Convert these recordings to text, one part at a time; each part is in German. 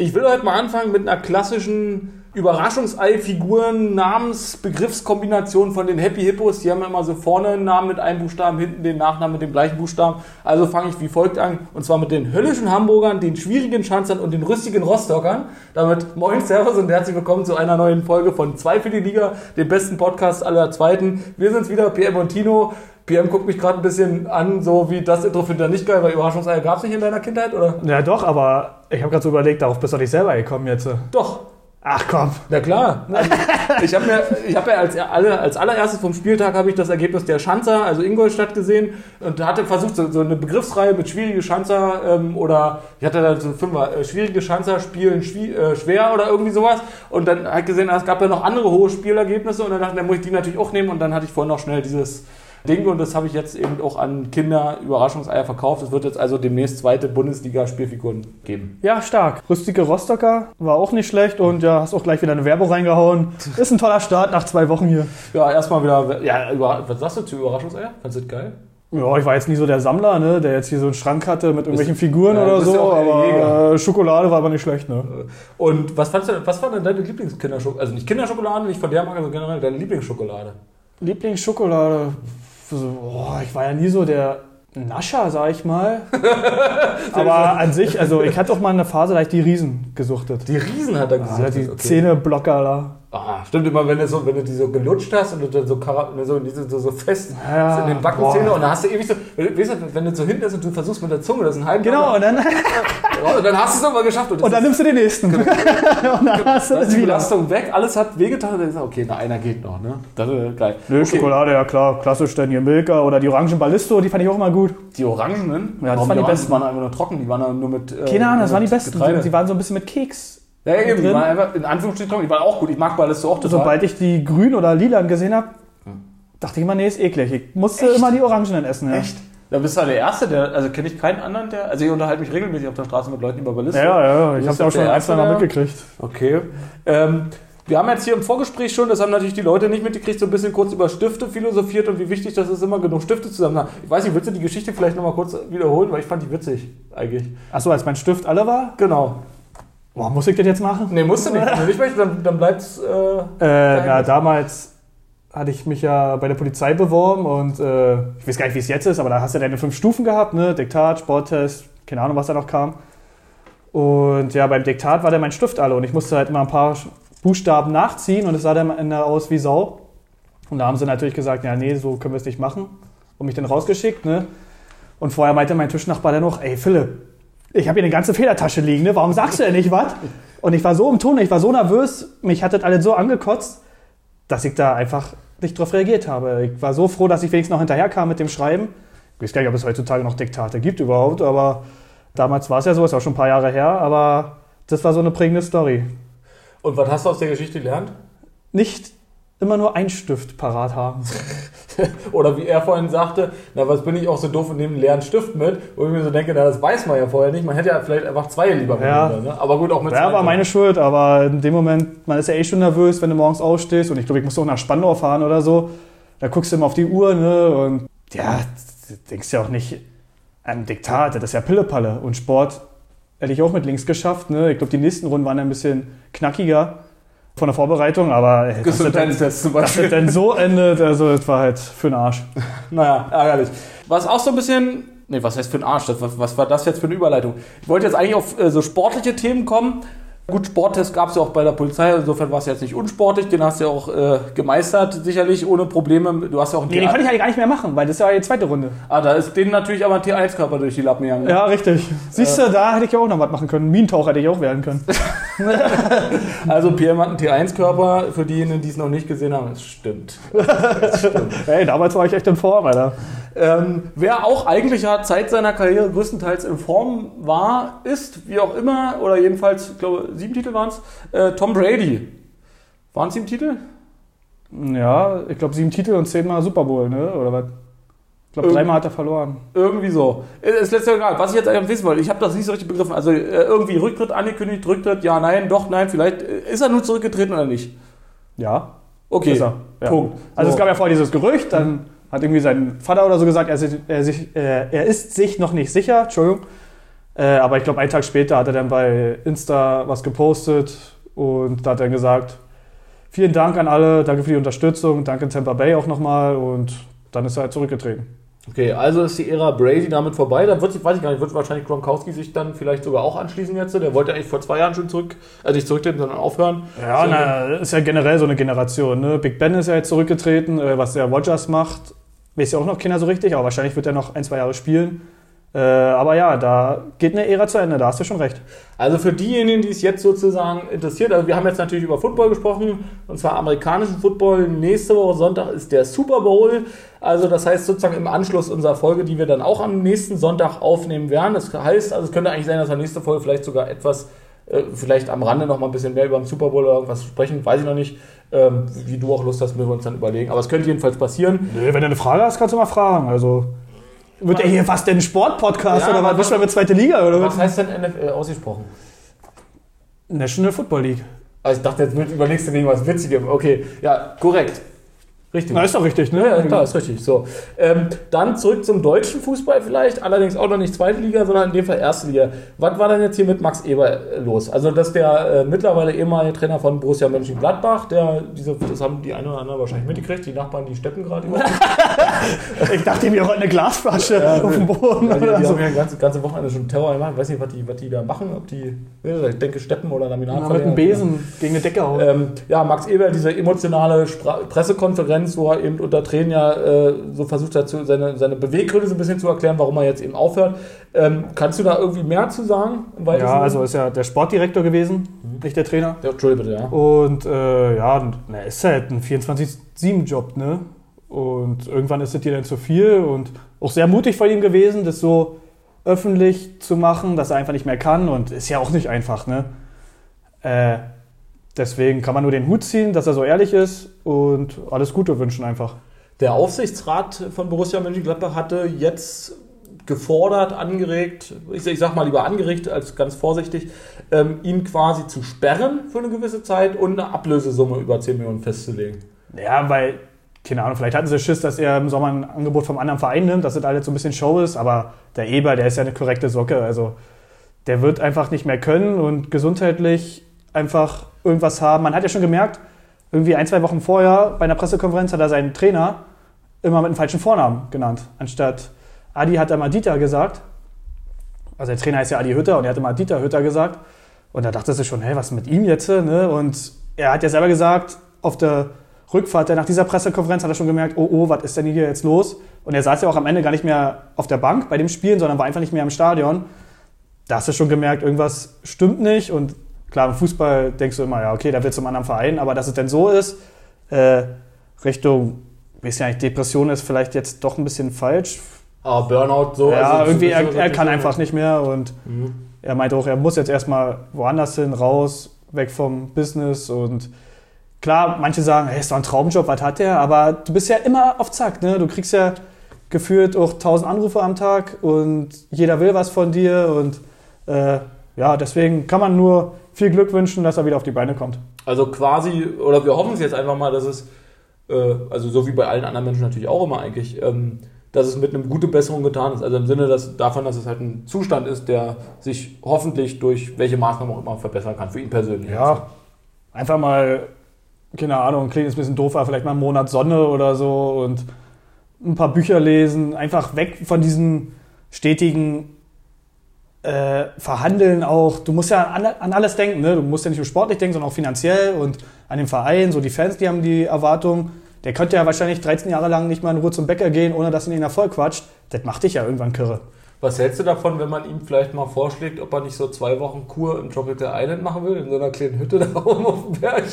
Ich will heute mal anfangen mit einer klassischen Überraschungsei-Figuren, Namensbegriffskombination von den Happy Hippos. Die haben immer so vorne einen Namen mit einem Buchstaben, hinten den Nachnamen mit dem gleichen Buchstaben. Also fange ich wie folgt an. Und zwar mit den höllischen Hamburgern, den schwierigen Schanzern und den rüstigen Rostockern. Damit moin, servus und herzlich willkommen zu einer neuen Folge von Zwei für die Liga, dem besten Podcast aller Zweiten. Wir sind's wieder, PM und Tino. PM guckt mich gerade ein bisschen an, so wie das Intro findet er nicht geil, weil Überraschungseier gab es nicht in deiner Kindheit, oder? Ja, doch, aber ich habe gerade so überlegt, darauf bist du nicht selber gekommen jetzt. Doch. Ach komm. Na klar. Also, ich habe mir, ich habe ja als, alle, als allererstes vom Spieltag habe ich das Ergebnis der Schanzer, also Ingolstadt gesehen und hatte versucht so, so eine Begriffsreihe mit schwierige Schanzer ähm, oder ich hatte da so fünfer äh, schwierige Schanzer spielen schwie, äh, schwer oder irgendwie sowas und dann halt gesehen, es gab ja noch andere hohe Spielergebnisse und dann dachte, ich, dann muss ich die natürlich auch nehmen und dann hatte ich vorhin noch schnell dieses Ding und das habe ich jetzt eben auch an Kinder Überraschungseier verkauft. Es wird jetzt also demnächst zweite Bundesliga-Spielfiguren geben. Ja, stark. Rüstige Rostocker war auch nicht schlecht und ja, hast auch gleich wieder eine Werbung reingehauen. Ist ein toller Start nach zwei Wochen hier. Ja, erstmal wieder, ja, über, was sagst du zu Überraschungseier? Fandest du das geil? Ja, ich war jetzt nie so der Sammler, ne, der jetzt hier so einen Schrank hatte mit irgendwelchen Figuren ja, oder ja so, eher aber äh, Schokolade war aber nicht schlecht, ne? Und was fandst du, was war denn deine Lieblingskinderschokolade? Also nicht Kinderschokolade, nicht von der Marke, sondern generell deine Lieblingsschokolade. Lieblingsschokolade. So, boah, ich war ja nie so der Nascher, sag ich mal. aber an sich, also ich hatte auch mal eine Phase, da ich die Riesen gesuchtet. Die Riesen hat er Ah, gesagt. die Zähneblocker da. Ah, stimmt immer, wenn du, so, wenn du die so gelutscht hast und du dann so, kara- so, so, so fest Ja, in den Backenzähne boah. und dann hast du ewig so, weißt du, wenn du so hinten ist und du versuchst mit der Zunge, das ist ein halben Genau, und dann, und dann hast du es aber geschafft. Und, und dann nimmst du den nächsten. und dann hast du das die. Belastung weg, alles hat wehgetan und dann ist okay, na einer geht noch, ne? Das ist geil. Nö, Okay. Schokolade, ja klar, klassisch dann hier Milka oder die Orangen Ballisto, die fand ich auch immer gut. Die Orangenen, Ja, das waren die Orangen besten. waren einfach nur trocken, die waren nur mit. äh, Keine Ahnung, das waren die besten. Sie waren so ein bisschen mit Keks. Ja, eben, die waren einfach in Anführungsstrichen die waren auch gut. Ich mag Ballisto auch total. Sobald ich die grün oder lilan gesehen habe, dachte ich immer, nee, ist eklig. Ich musste Echt? immer die Orangenen essen. Ja. Echt? Da bist du der Erste, der, also kenne ich keinen anderen, der, also ich unterhalte mich regelmäßig auf der Straße mit Leuten über Ballisto. Ja, ja, ja, ich habe ja auch schon der ein, zwei Mal mitgekriegt. Okay. Ähm, wir haben jetzt hier im Vorgespräch schon, das haben natürlich die Leute nicht mitgekriegt, so ein bisschen kurz über Stifte philosophiert und wie wichtig das ist, immer genug Stifte zusammen zu haben. Ich weiß nicht, willst du die Geschichte vielleicht nochmal kurz wiederholen, weil ich fand die witzig, eigentlich. Achso, als mein Stift alle war? Genau. Boah, muss ich das jetzt machen? Nee, musst du nicht. Wenn du nicht möchtest, dann, dann bleibt's, äh, Äh, na, damals hatte ich mich ja bei der Polizei beworben und äh, ich weiß gar nicht, wie es jetzt ist, aber da hast du deine fünf Stufen gehabt, ne? Diktat, Sporttest, keine Ahnung, was da noch kam. Und ja, beim Diktat war dann mein Stift alle und ich musste halt immer ein paar Buchstaben nachziehen und es sah dann am Ende aus wie Sau. Und da haben sie natürlich gesagt, ja, nee, so können wir es nicht machen. Und mich dann rausgeschickt, ne? Und vorher meinte mein Tischnachbar dann noch, ey Philipp, ich habe hier eine ganze Federtasche liegen, ne? Warum sagst du denn nicht was? Und ich war so im Ton, ich war so nervös, mich hat das alles so angekotzt, dass ich da einfach nicht drauf reagiert habe. Ich war so froh, dass ich wenigstens noch hinterherkam mit dem Schreiben. Ich weiß gar nicht, ob es heutzutage noch Diktate gibt überhaupt, aber damals war es ja so, ist auch schon ein paar Jahre her, aber das war so eine prägende Story. Und was hast du aus der Geschichte gelernt? Nicht immer nur einen Stift parat haben. Oder wie er vorhin sagte, na was bin ich auch so doof und nehme einen leeren Stift mit, wo ich mir so denke, na das weiß man ja vorher nicht. Man hätte ja vielleicht einfach zwei lieber Ja. miteinander, ne? Aber gut, auch mit Ja, zwei. war meine Schuld, aber in dem Moment, man ist ja eh schon nervös, wenn du morgens aufstehst und ich glaube, ich musste auch nach Spandau fahren oder so. Da guckst du immer auf die Uhr, ne? Und ja, du denkst ja auch nicht an Diktat, das ist ja Pillepalle. Und Sport hätte ich auch mit links geschafft, ne? Ich glaube, die nächsten Runden waren ein bisschen knackiger von der Vorbereitung, aber ey, dass das dann, Gesundheitstest zum dass das Beispiel. dann so endet, also das war halt für den Arsch. Naja, ärgerlich. Was auch so ein bisschen. Nee, was heißt für den Arsch? Das, was, was war das jetzt für eine Überleitung? Ich wollte jetzt eigentlich auf äh, so sportliche Themen kommen. Gut, Sporttest gab es ja auch bei der Polizei, insofern war es jetzt nicht unsportlich, den hast du ja auch äh, gemeistert, sicherlich ohne Probleme. Du hast ja auch einen Nee, den konnte ich eigentlich gar nicht mehr machen, weil das ist ja die zweite Runde. Ah, da ist denen natürlich aber ein T1-Körper durch die Lappen gegangen. Ja, richtig. Siehst du, da hätte ich ja auch noch was machen können. Minentaucher hätte ich auch werden können. Also PM hat einen T1-Körper, für diejenigen, die es noch nicht gesehen haben, das stimmt. Hey, damals war ich echt in Form, Alter. Ähm, wer auch eigentlich ja Zeit seiner Karriere größtenteils in Form war, ist, wie auch immer, oder jedenfalls, ich glaube, sieben Titel waren es, äh, Tom Brady. Waren es sieben Titel? Ja, ich glaube sieben Titel und zehnmal Super Bowl, ne? Oder was? Ich glaube, dreimal hat er verloren. Irgendwie so. Ist letztes egal. Was ich jetzt eigentlich wissen wollte, ich habe das nicht so richtig begriffen. Also äh, irgendwie Rücktritt angekündigt, Rücktritt, ja, nein, doch, nein, vielleicht. äh, Ist er nur zurückgetreten oder nicht? Ja. Okay, Ist er. Ja. Punkt. Also So. es gab ja vorher dieses Gerücht, dann hat irgendwie sein Vater oder so gesagt, er, ist- er, sich, er, er ist sich noch nicht sicher, Entschuldigung. Äh, aber ich glaube, einen Tag später hat er dann bei Insta was gepostet und da hat er dann gesagt, vielen Dank an alle, danke für die Unterstützung, danke Tampa Bay auch nochmal und dann ist er halt zurückgetreten. Okay, also ist die Ära Brady damit vorbei. Dann wird, weiß ich gar nicht, wird wahrscheinlich Gronkowski sich dann vielleicht sogar auch anschließen jetzt. Der wollte eigentlich vor zwei Jahren schon zurück, also nicht zurücktreten, sondern aufhören. Ja, so, na, ist ja generell so eine Generation. Ne? Big Ben ist ja jetzt zurückgetreten, äh, was der Rogers macht, weiß ja auch noch keiner so richtig, aber wahrscheinlich wird er noch ein, zwei Jahre spielen. Äh, aber ja, da geht eine Ära zu Ende, da hast du schon recht. Also für diejenigen, die es jetzt sozusagen interessiert, also wir haben jetzt natürlich über Football gesprochen, und zwar amerikanischen Football. Nächste Woche Sonntag ist der Super Bowl. Also das heißt sozusagen im Anschluss unserer Folge, die wir dann auch am nächsten Sonntag aufnehmen werden. Das heißt, also es könnte eigentlich sein, dass wir nächste Folge vielleicht sogar etwas, vielleicht am Rande noch mal ein bisschen mehr über den Super Bowl oder irgendwas sprechen, weiß ich noch nicht. Ähm, wie du auch Lust hast, müssen wir uns dann überlegen. Aber es könnte jedenfalls passieren. Nee, wenn du eine Frage hast, kannst du mal fragen. Also wird er hier fast ein Sportpodcast ja, oder was? Bist du mit zweite Liga? Oder was heißt denn NFL ausgesprochen? National Football League. Also ich dachte, jetzt überlegst du wegen was Witzigem. Okay, ja, korrekt. Richtig. Na, ist doch richtig, ne? Ja, klar, ist richtig. So. Ähm, dann zurück zum deutschen Fußball vielleicht, allerdings auch noch nicht zweite Liga, sondern in dem Fall erste Liga. Was war denn jetzt hier mit Max Eber äh, los? Also, dass der äh, mittlerweile ehemalige Trainer von Borussia Mönchengladbach, der, diese, das haben die eine oder andere wahrscheinlich mitgekriegt, die Nachbarn, die steppen gerade über. ich dachte mir, eine Glasflasche ja, auf dem Boden. Ja, die, die so. haben ja ganze, ganze Wochenende schon Terror gemacht. Ich weiß nicht, was die, was die da machen, ob die, ich denke, steppen oder Laminat. Ja, mit einem Besen gegen eine Decke hauen. Ähm, ja, Max Eber, diese emotionale Spra Pressekonferenz Konferenz, wo er eben unter Tränen ja äh, so versucht hat, seine, seine Beweggründe so ein bisschen zu erklären, warum er jetzt eben aufhört. Ähm, kannst du da irgendwie mehr zu sagen? Ja, also ist ja der Sportdirektor gewesen, mhm. nicht der Trainer. Ja, Entschuldigung, bitte, ja. Und äh, ja, na, ist halt ein 24-7-Job, ne? Und irgendwann ist es dir dann zu viel und auch sehr mutig von ihm gewesen, das so öffentlich zu machen, dass er einfach nicht mehr kann und ist ja auch nicht einfach, ne? Äh, Deswegen kann man nur den Hut ziehen, dass er so ehrlich ist und alles Gute wünschen einfach. Der Aufsichtsrat von Borussia Mönchengladbach hatte jetzt gefordert, angeregt, ich, ich sag mal lieber angeregt als ganz vorsichtig, ähm, ihn quasi zu sperren für eine gewisse Zeit und eine Ablösesumme über 10 Millionen festzulegen. Ja, weil, keine Ahnung, vielleicht hatten sie Schiss, dass er im Sommer ein Angebot vom anderen Verein nimmt, dass das alles so ein bisschen Show ist, aber der Eber, der ist ja eine korrekte Socke, also der wird einfach nicht mehr können und gesundheitlich einfach irgendwas haben. Man hat ja schon gemerkt, irgendwie ein, zwei Wochen vorher bei einer Pressekonferenz hat er seinen Trainer immer mit einem falschen Vornamen genannt. Anstatt Adi hat er mal Dieter gesagt. Also der Trainer heißt ja Adi Hütter und er hat immer Dieter Hütter gesagt. Und da dachte sie schon, hey, was mit ihm jetzt? Ne? Und er hat ja selber gesagt, auf der Rückfahrt nach dieser Pressekonferenz hat er schon gemerkt, oh, oh, was ist denn hier jetzt los? Und er saß ja auch am Ende gar nicht mehr auf der Bank bei dem Spielen, sondern war einfach nicht mehr im Stadion. Da hast du schon gemerkt, irgendwas stimmt nicht und Klar, im Fußball denkst du immer, ja, okay, da wird zum anderen Verein, aber dass es denn so ist, äh, Richtung, es ja nicht, Depression ist vielleicht jetzt doch ein bisschen falsch. Aber Burnout so. Ja, also irgendwie, er, er kann einfach nicht mehr und mhm. er meinte auch, er muss jetzt erstmal woanders hin, raus, weg vom Business und klar, manche sagen, hey, ist doch ein Traumjob, was hat der? Aber du bist ja immer auf Zack, ne? Du kriegst ja gefühlt auch tausend Anrufe am Tag und jeder will was von dir und äh, ja, deswegen kann man nur viel Glück wünschen, dass er wieder auf die Beine kommt. Also quasi, oder wir hoffen es jetzt einfach mal, dass es, äh, also so wie bei allen anderen Menschen natürlich auch immer eigentlich, ähm, dass es mit einem guten Besserung getan ist. Also im Sinne dass, davon, dass es halt ein Zustand ist, der sich hoffentlich durch welche Maßnahmen auch immer verbessern kann, für ihn persönlich. Ja, einfach mal, keine Ahnung, klingt jetzt ein bisschen doof, aber vielleicht mal einen Monat Sonne oder so und ein paar Bücher lesen, einfach weg von diesen stetigen äh, verhandeln auch, du musst ja an, an, alles denken, ne? du musst ja nicht nur sportlich denken, sondern auch finanziell und an den Verein, so die Fans, die haben die Erwartung, der könnte ja wahrscheinlich 13 Jahre lang nicht mal in Ruhe zum Bäcker gehen, ohne dass ihn den Erfolg quatscht. Das macht dich ja irgendwann kirre. Was hältst du davon, wenn man ihm vielleicht mal vorschlägt, ob er nicht so zwei Wochen Kur im Tropical Island machen will, in so einer kleinen Hütte da oben auf dem Berg?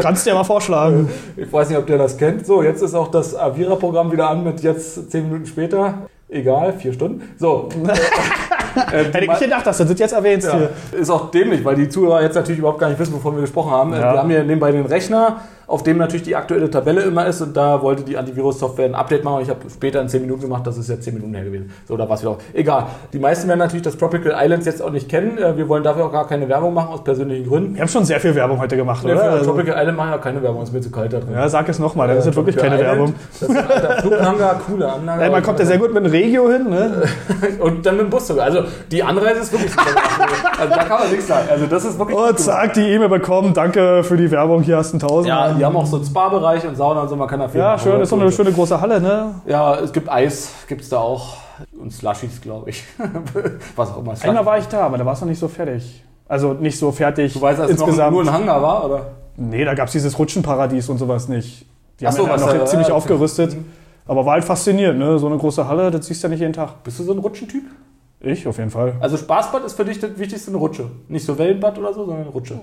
Kannst du ja mal vorschlagen. Ich weiß nicht, ob der das kennt. So, jetzt ist auch das Avira-Programm wieder an mit jetzt zehn Minuten später. Egal, vier Stunden. So. äh, Hätte ich gedacht, dass du das jetzt erwähnst ja, hier. Ist auch dämlich, weil die Zuhörer jetzt natürlich überhaupt gar nicht wissen, wovon wir gesprochen haben. Ja. Wir haben hier nebenbei den Rechner auf dem natürlich die aktuelle Tabelle immer ist und da wollte die Antivirus-Software ein Update machen und ich habe später in 10 Minuten gemacht, das ist jetzt 10 Minuten her gewesen. So, da war es wieder auch. Egal. Die meisten werden natürlich das Tropical Islands jetzt auch nicht kennen. Äh, Wir wollen dafür auch gar keine Werbung machen, aus persönlichen Gründen. Wir haben schon sehr viel Werbung heute gemacht, Ja, oder? Also, Tropical Island machen ja keine Werbung, ist mir zu kalt da drin. ja, sag es nochmal, das ist jetzt wirklich keine Tropical Werbung. Island, Das ist ein alter Flughanger, coole Anlage. Ey, man kommt ja sehr gut mit dem Regio hin, ne? Und dann mit dem Bus sogar. Also die Anreise ist wirklich super. also da kann man nichts sagen. Also das ist wirklich Und zack, die E-Mail bekommen, danke für die Werbung, hier hast du einen Tausend. Ja, die haben auch so einen Spa-Bereich und Sauna und so, man kann da viel Ja, schön, ist so eine schöne große Halle, ne? Ja, es gibt Eis, gibt es da auch. Und Slushies, glaube ich. Was auch immer. Einmal war ich da, aber da war es noch nicht so fertig. Also nicht so fertig du weißt, dass es noch insgesamt. nur ein Hangar war, oder? nee, da gab es dieses Rutschenparadies und sowas nicht. Die Ach haben so, ja noch da- ziemlich ja, aufgerüstet. Aber war halt faszinierend, ne? So eine große Halle, das siehst du ja nicht jeden Tag. Bist du so ein Rutschentyp? Ich auf jeden Fall. Also Spaßbad ist für dich das wichtigste eine Rutsche. Nicht so Wellenbad oder so, sondern eine Rutsche.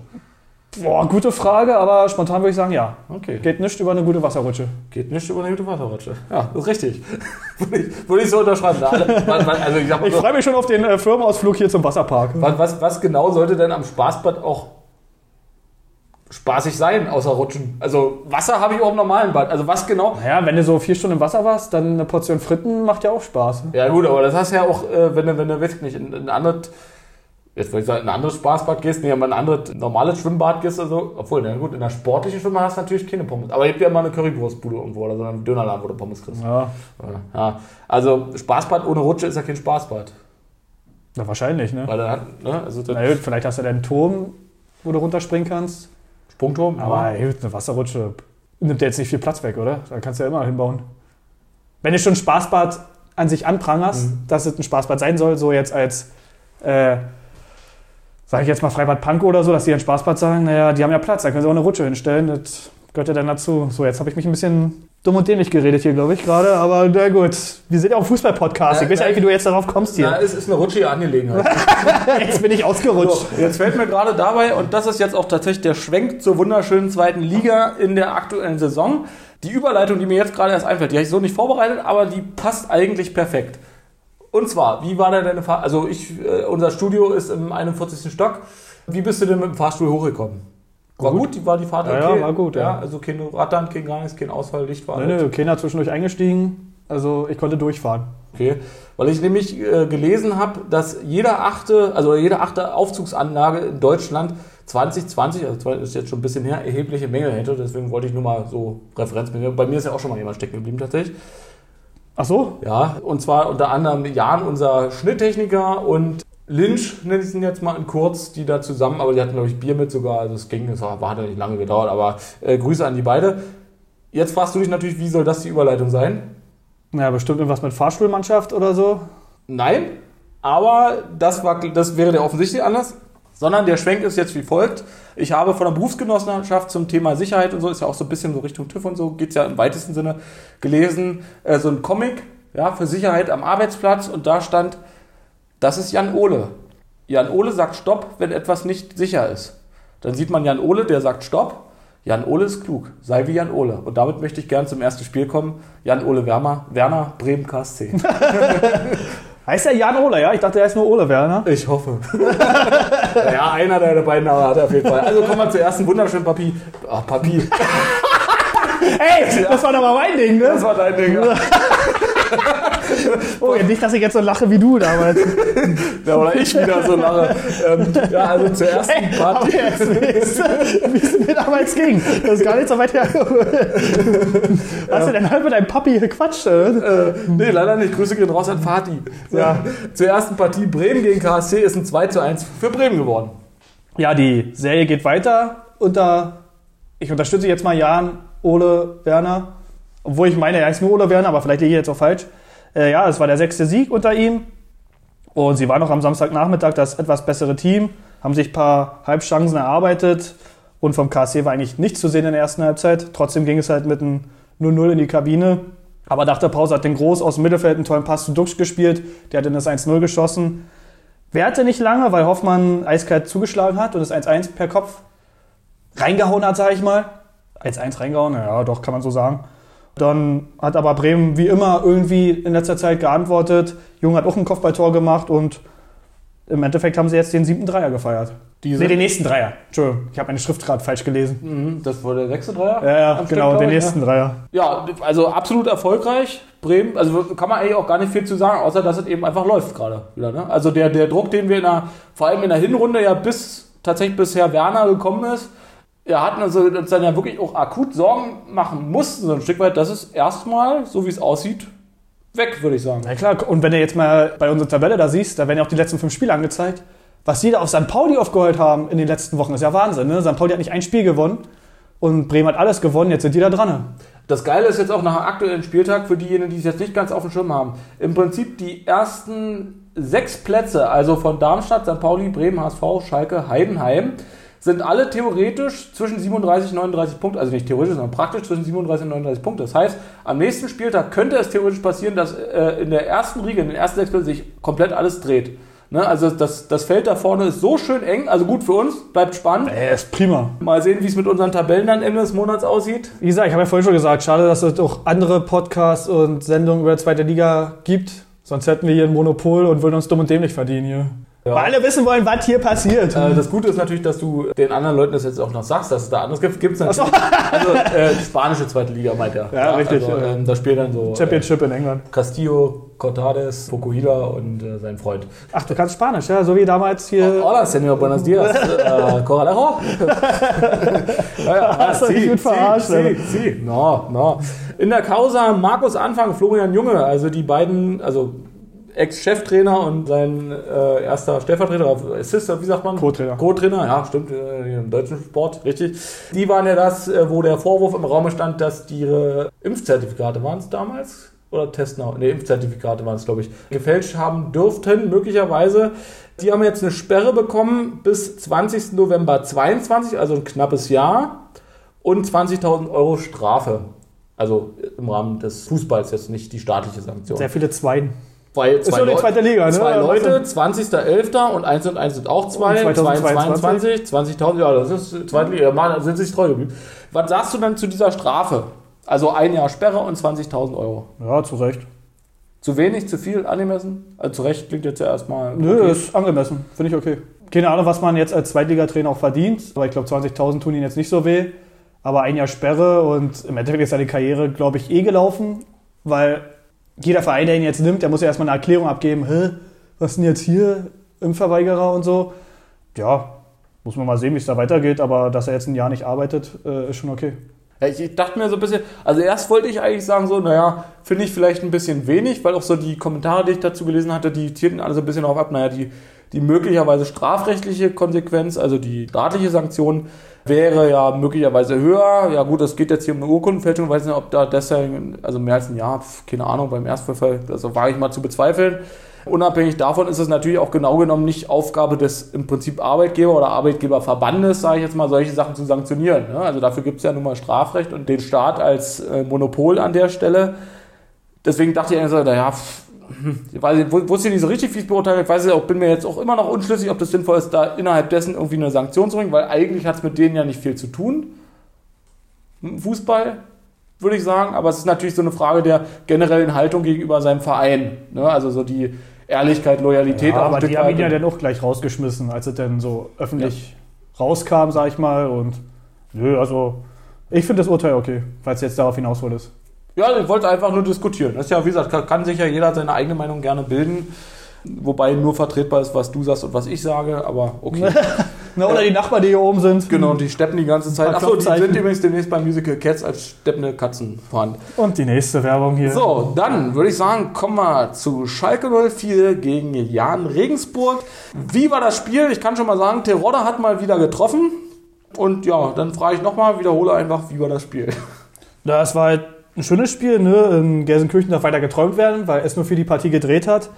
Boah, gute Frage, aber spontan würde ich sagen, ja. Okay. Geht nicht über eine gute Wasserrutsche. Geht nicht über eine gute Wasserrutsche. Ja, das ist richtig. würde, ich, würde ich so unterschreiben. Alle, also ich Ich freue mich schon auf den äh, Firmenausflug hier zum Wasserpark. was, was, was genau sollte denn am Spaßbad auch spaßig sein, außer Rutschen? Also Wasser habe ich auch im normalen Bad. Also was genau? Naja, wenn du so vier Stunden im Wasser warst, dann eine Portion Fritten macht ja auch Spaß. Ja gut, aber das hast du ja auch, äh, wenn du, wenn du, weiß ich nicht, in, in ein anderes, jetzt wollte ich sagen, in ein anderes Spaßbad gehst, nee, aber in ein anderes normales Schwimmbad gehst oder so. Obwohl, na gut, in der sportlichen Schwimmbad hast du natürlich keine Pommes. Aber gibt ja immer eine Currywurstbude irgendwo oder so einen Dönerladen, wo du Pommes kriegst. Ja, Ja. Also Spaßbad ohne Rutsche ist ja kein Spaßbad. na, wahrscheinlich, ne? Weil dann ne, also Na gut, vielleicht hast du deinen Turm, wo du runterspringen kannst. Sprungturm, Aber gut, eine Wasserrutsche nimmt ja jetzt nicht viel Platz weg, oder? Da kannst du ja immer hinbauen. Wenn du schon Spaßbad an sich anprangerst, Mhm. dass es ein Spaßbad sein soll, so jetzt als, äh, sag ich jetzt mal Freibad Pankow oder so, dass die ein Spaßbad sagen, naja, die haben ja Platz, da können sie auch eine Rutsche hinstellen, das gehört ja dann dazu. So, jetzt habe ich mich ein bisschen dumm und dämlich geredet hier, glaube ich, gerade, aber na gut. Wir sind ja auch Fußball-Podcast. Ja, Ich weiß ja ja. nicht, wie du jetzt darauf kommst Ja, hier. es ist eine rutschige Angelegenheit. Jetzt bin ich ausgerutscht. So, jetzt fällt mir gerade dabei, und das ist jetzt auch tatsächlich der Schwenk zur wunderschönen zweiten Liga in der aktuellen Saison. Die Überleitung, die mir jetzt gerade erst einfällt, die habe ich so nicht vorbereitet, aber die passt eigentlich perfekt. Und zwar, wie war denn deine Fahrt? Also ich, äh, unser Studio ist im 41. Stock. Wie bist du denn mit dem Fahrstuhl hochgekommen? War gut, war die Fahrt Ja, ja, okay? war gut, ja. Also kein Rattern, kein gar nichts, kein Ausfall, Licht war Nö, alles. nö, keiner zwischendurch eingestiegen. Also ich konnte durchfahren. Okay, weil ich nämlich äh, gelesen habe, dass jeder achte, also jede achte Aufzugsanlage in Deutschland 2020, also zwar ist jetzt schon ein bisschen her, erhebliche Mängel hätte. Deswegen wollte ich nur mal so Referenz. Bei mir ist ja auch schon mal jemand stecken geblieben tatsächlich. Ach so? Ja, und zwar unter anderem Jan, unser Schnitttechniker und Lynch, nenne ich ihn jetzt mal in kurz, die da zusammen, aber die hatten, glaube ich, Bier mit sogar, also es ging, es war, hat ja nicht lange gedauert, aber äh, Grüße an die beide. Jetzt fragst du dich natürlich, wie soll das die Überleitung sein? Naja, bestimmt irgendwas mit Fahrstuhlmannschaft oder so. Nein, aber das, war, das wäre der offensichtliche Anlass. Sondern der Schwenk ist jetzt wie folgt. Ich habe von der Berufsgenossenschaft zum Thema Sicherheit und so, ist ja auch so ein bisschen so Richtung TÜV und so, geht es ja im weitesten Sinne, gelesen, äh, so ein Comic ja, für Sicherheit am Arbeitsplatz und da stand, das ist Jan Ole. Jan Ole sagt Stopp, wenn etwas nicht sicher ist. Dann sieht man Jan Ole, der sagt Stopp. Jan Ole ist klug, sei wie Jan Ole. Und damit möchte ich gern zum ersten Spiel kommen. Jan Ole Werner, Werner Bremen KSC. Heißt der Jan Ole, ja? Ich dachte, er ist nur Ole Werner. Ich hoffe. ja, einer der beiden aber hat er auf jeden Fall. Also kommen wir zur ersten wunderschönen Papi. Ah, Papi. Ey, das war doch mal mein Ding, Das ne? war dein Ding. Ja. Oh, nicht, dass ich jetzt so lache wie du damals. Ja, oder ich wieder so lange. Ähm, ja, also zur ersten Ey, aber Party. wie es mir damals ging. Das ist gar nicht so weit her. Hast du denn halb mit deinem Papi gequatscht? Äh, nee, leider nicht. Grüße gehen raus an Fatih. So, Ja. Zur ersten Partie Bremen gegen KSC ist ein 2 zu 1 für Bremen geworden. Ja, die Serie geht weiter unter, ich unterstütze jetzt mal Jan, Ole, Werner. Obwohl ich meine, er heißt nur Ole Werner, aber vielleicht liege ich jetzt auch falsch. Äh, ja, es war der sechste Sieg unter ihm. Und sie waren noch am Samstagnachmittag das etwas bessere Team, haben sich ein paar Halbchancen erarbeitet. Und vom KSC war eigentlich nichts zu sehen in der ersten Halbzeit. Trotzdem ging es halt mit einem 0-0 in die Kabine. Aber nach der Pause hat den Groß aus dem Mittelfeld einen tollen Pass zu Dux gespielt. Der hat in das 1-0 geschossen. Währte nicht lange, weil Hoffmann eiskalt zugeschlagen hat und das 1-1 per Kopf reingehauen hat, sage ich mal. 1-1 reingehauen, ja, doch, kann man so sagen. Dann hat aber Bremen wie immer irgendwie in letzter Zeit geantwortet. Jung hat auch ein Kopfballtor gemacht und im Endeffekt haben sie jetzt den siebten Dreier gefeiert. Die Nee, den nächsten Dreier. Entschuldigung, ich habe meine Schrift gerade falsch gelesen. Mhm, Das war der sechste Dreier? Ja, ja, genau, den ich, nächsten Dreier. Ja, also absolut erfolgreich. Bremen, also kann man eigentlich auch gar nicht viel zu sagen, außer dass es eben einfach läuft gerade wieder. Ne? Also der, der Druck, den wir in der, vor allem in der Hinrunde ja bis tatsächlich bisher Werner gekommen ist, er hat also uns dann ja wirklich auch akut Sorgen machen mussten, so ein Stück weit, das ist erstmal, so wie es aussieht, weg, würde ich sagen. Na klar, und wenn du jetzt mal bei unserer Tabelle da siehst, da werden ja auch die letzten fünf Spiele angezeigt. Was die da auf St. Pauli aufgeholt haben in den letzten Wochen, ist ja Wahnsinn. Ne? St. Pauli hat nicht ein Spiel gewonnen und Bremen hat alles gewonnen, jetzt sind die da dran. Das Geile ist jetzt auch nach dem aktuellen Spieltag für diejenigen, die es jetzt nicht ganz auf dem Schirm haben. Im Prinzip die ersten sechs Plätze, also von Darmstadt, St. Pauli, Bremen, HSV, Schalke, Heidenheim, sind alle theoretisch zwischen 37 und 39 Punkte, also nicht theoretisch, sondern praktisch zwischen 37 und 39 Punkte. Das heißt, am nächsten Spieltag könnte es theoretisch passieren, dass äh, in der ersten Riege, in den ersten sechs sich komplett alles dreht. Ne? Also das, das Feld da vorne ist so schön eng, also gut für uns, bleibt spannend. Ey, ist prima. Mal sehen, wie es mit unseren Tabellen dann Ende des Monats aussieht. Wie gesagt, ich habe ja vorhin schon gesagt, schade, dass es auch andere Podcasts und Sendungen über die zweite Liga gibt. Sonst hätten wir hier ein Monopol und würden uns dumm und dämlich verdienen hier. Ja. Weil alle wissen wollen, was hier passiert. Äh, das Gute ist natürlich, dass du den anderen Leuten das jetzt auch noch sagst, dass es da anderes gibt. Gibt es natürlich. Also äh, die spanische zweite Liga meint er. Ja, richtig, Also, ja. ähm, da spielen dann so Championship in England. äh, Castillo, Cortades, Pocohila und äh, sein Freund. Ach, du kannst Spanisch, ja? So wie damals hier. Hola, Senor, buenos dias. äh, Corralejo. ja, ja, Hast du si, mich gut verarscht, si, Alter. si. No, no. In der Causa Markus Anfang, Florian Junge, also die beiden, also Ex-Cheftrainer und sein äh, erster Stellvertreter, Assistant, wie sagt man? Co-Trainer. Co-Trainer, ja, stimmt, äh, im deutschen Sport, richtig. Die waren ja das, äh, wo der Vorwurf im Raum stand, dass die ihre Impfzertifikate waren es damals? Oder Testnau? Ne, Impfzertifikate waren es, glaube ich. Gefälscht haben dürften, möglicherweise. Die haben jetzt eine Sperre bekommen bis 20. November 22, also ein knappes Jahr. Und 20.000 Euro Strafe. Also im Rahmen des Fußballs, jetzt nicht die staatliche Sanktion. Sehr viele Zweien. Zwei, Ist nur die zweite Liga, ne? Zwei Also- Leute, 20.11. und 1 und 1 sind auch zwei. Und 2022, 20.000, ja, das ist zweite Liga. Mal sind sich treu geblieben. Was sagst du dann zu dieser Strafe? Also ein Jahr Sperre und 20.000 Euro. Ja, zu Recht. Zu wenig, zu viel, angemessen? Also zu Recht klingt jetzt ja erstmal. Nö, okay. ist angemessen. Finde ich okay. Keine Ahnung, was man jetzt als Zweitligatrainer auch verdient. Aber ich glaube, 20.000 tun ihn jetzt nicht so weh. Aber ein Jahr Sperre und im Endeffekt ist seine Karriere, glaube ich, eh gelaufen. Weil jeder Verein, der ihn jetzt nimmt, der muss ja erstmal eine Erklärung abgeben. Hä, was ist denn jetzt hier? Impfverweigerer und so. Ja, muss man mal sehen, wie es da weitergeht. Aber dass er jetzt ein Jahr nicht arbeitet, äh, ist schon okay. Ja, ich, ich dachte mir so ein bisschen, also erst wollte ich eigentlich sagen, so, naja, finde ich vielleicht ein bisschen wenig, weil auch so die Kommentare, die ich dazu gelesen hatte, die zielten alle so ein bisschen darauf ab, naja, die, die möglicherweise strafrechtliche Konsequenz, also die staatliche Sanktion, wäre ja möglicherweise höher. Ja gut, es geht jetzt hier um eine Urkundenfälschung, weiß nicht, ob da deshalb, also mehr als ein Jahr, keine Ahnung, beim Erstverfall, also wage ich mal zu bezweifeln. Unabhängig davon ist es natürlich auch genau genommen nicht Aufgabe des im Prinzip Arbeitgeber oder Arbeitgeberverbandes, sage ich jetzt mal, solche Sachen zu sanktionieren. Ne? Also dafür gibt es ja nun mal Strafrecht und den Staat als äh, Monopol an der Stelle. Deswegen dachte ich eigentlich so, naja, hm, ich wusste ich nicht so richtig, wie es beurteilt. Ich weiß nicht, auch, bin mir jetzt auch immer noch unschlüssig, ob das sinnvoll ist, da innerhalb dessen irgendwie eine Sanktion zu bringen, weil eigentlich hat es mit denen ja nicht viel zu tun. Fußball, würde ich sagen. Aber es ist natürlich so eine Frage der generellen Haltung gegenüber seinem Verein. Ne? Also so die Ehrlichkeit, Loyalität. Ja, aber die haben ihn ja dann auch gleich rausgeschmissen, als es dann so öffentlich rauskam, sag ich mal. Und nö, also ich finde das Urteil okay, falls jetzt darauf hinaus ist. Ja, ich wollte einfach nur diskutieren. Das ist ja, wie gesagt, kann, kann sich ja jeder seine eigene Meinung gerne bilden. Wobei nur vertretbar ist, was du sagst und was ich sage, aber okay. Na, oder die Nachbarn, die hier oben sind. genau, und die steppen die ganze Zeit. Achso, die sind übrigens demnächst beim Musical Cats als steppende Katzen vorhanden. Und die nächste Werbung hier. So, dann würde ich sagen, kommen wir zu Schalke 04 gegen Jan Regensburg. Wie war das Spiel? Ich kann schon mal sagen, Terodde hat mal wieder getroffen. Und ja, dann frage ich nochmal, wiederhole einfach, wie war das Spiel? Das war halt ein schönes Spiel. Ne? In Gelsenkirchen darf weiter geträumt werden, weil es nur für die Partie gedreht hat.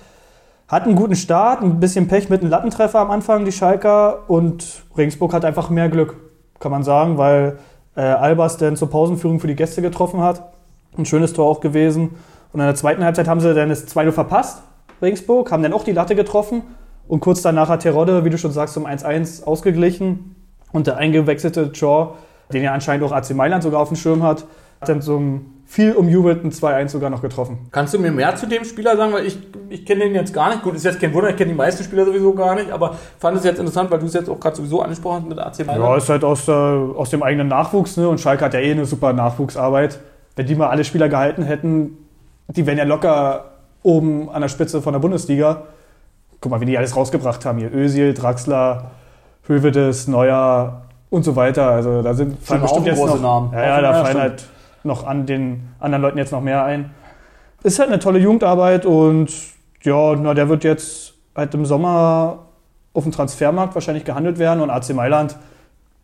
Hat einen guten Start, ein bisschen Pech mit einem Lattentreffer am Anfang, die Schalker. Und Regensburg hat einfach mehr Glück, kann man sagen, weil äh, Albers dann zur Pausenführung für die Gäste getroffen hat. Ein schönes Tor auch gewesen. Und in der zweiten Halbzeit haben sie dann das 2-0 verpasst, Regensburg, haben dann auch die Latte getroffen. Und kurz danach hat Terodde, wie du schon sagst, um 1-1 ausgeglichen. Und der eingewechselte Shaw, den ja anscheinend auch AC Mailand sogar auf dem Schirm hat, hat dann so ein viel umjubelten 2-1 sogar noch getroffen. Kannst du mir mehr zu dem Spieler sagen? Weil ich, ich kenne den jetzt gar nicht. Gut, ist jetzt kein Wunder, ich kenne die meisten Spieler sowieso gar nicht, aber fand es jetzt interessant, weil du es jetzt auch gerade sowieso angesprochen hast mit AC Mailand. Ja, ist halt aus, der, aus dem eigenen Nachwuchs, ne? Und Schalke hat ja eh eine super Nachwuchsarbeit. Wenn die mal alle Spieler gehalten hätten, die wären ja locker oben an der Spitze von der Bundesliga. Guck mal, wie die alles rausgebracht haben hier. Özil, Draxler, Hövedes, Neuer und so weiter. Also da sind fallen bestimmt jetzt große noch, Namen. Ja, ja, da fallen halt noch an den anderen Leuten jetzt noch mehr ein. Ist halt eine tolle Jugendarbeit und ja, na, der wird jetzt halt im Sommer auf dem Transfermarkt wahrscheinlich gehandelt werden und AC Mailand,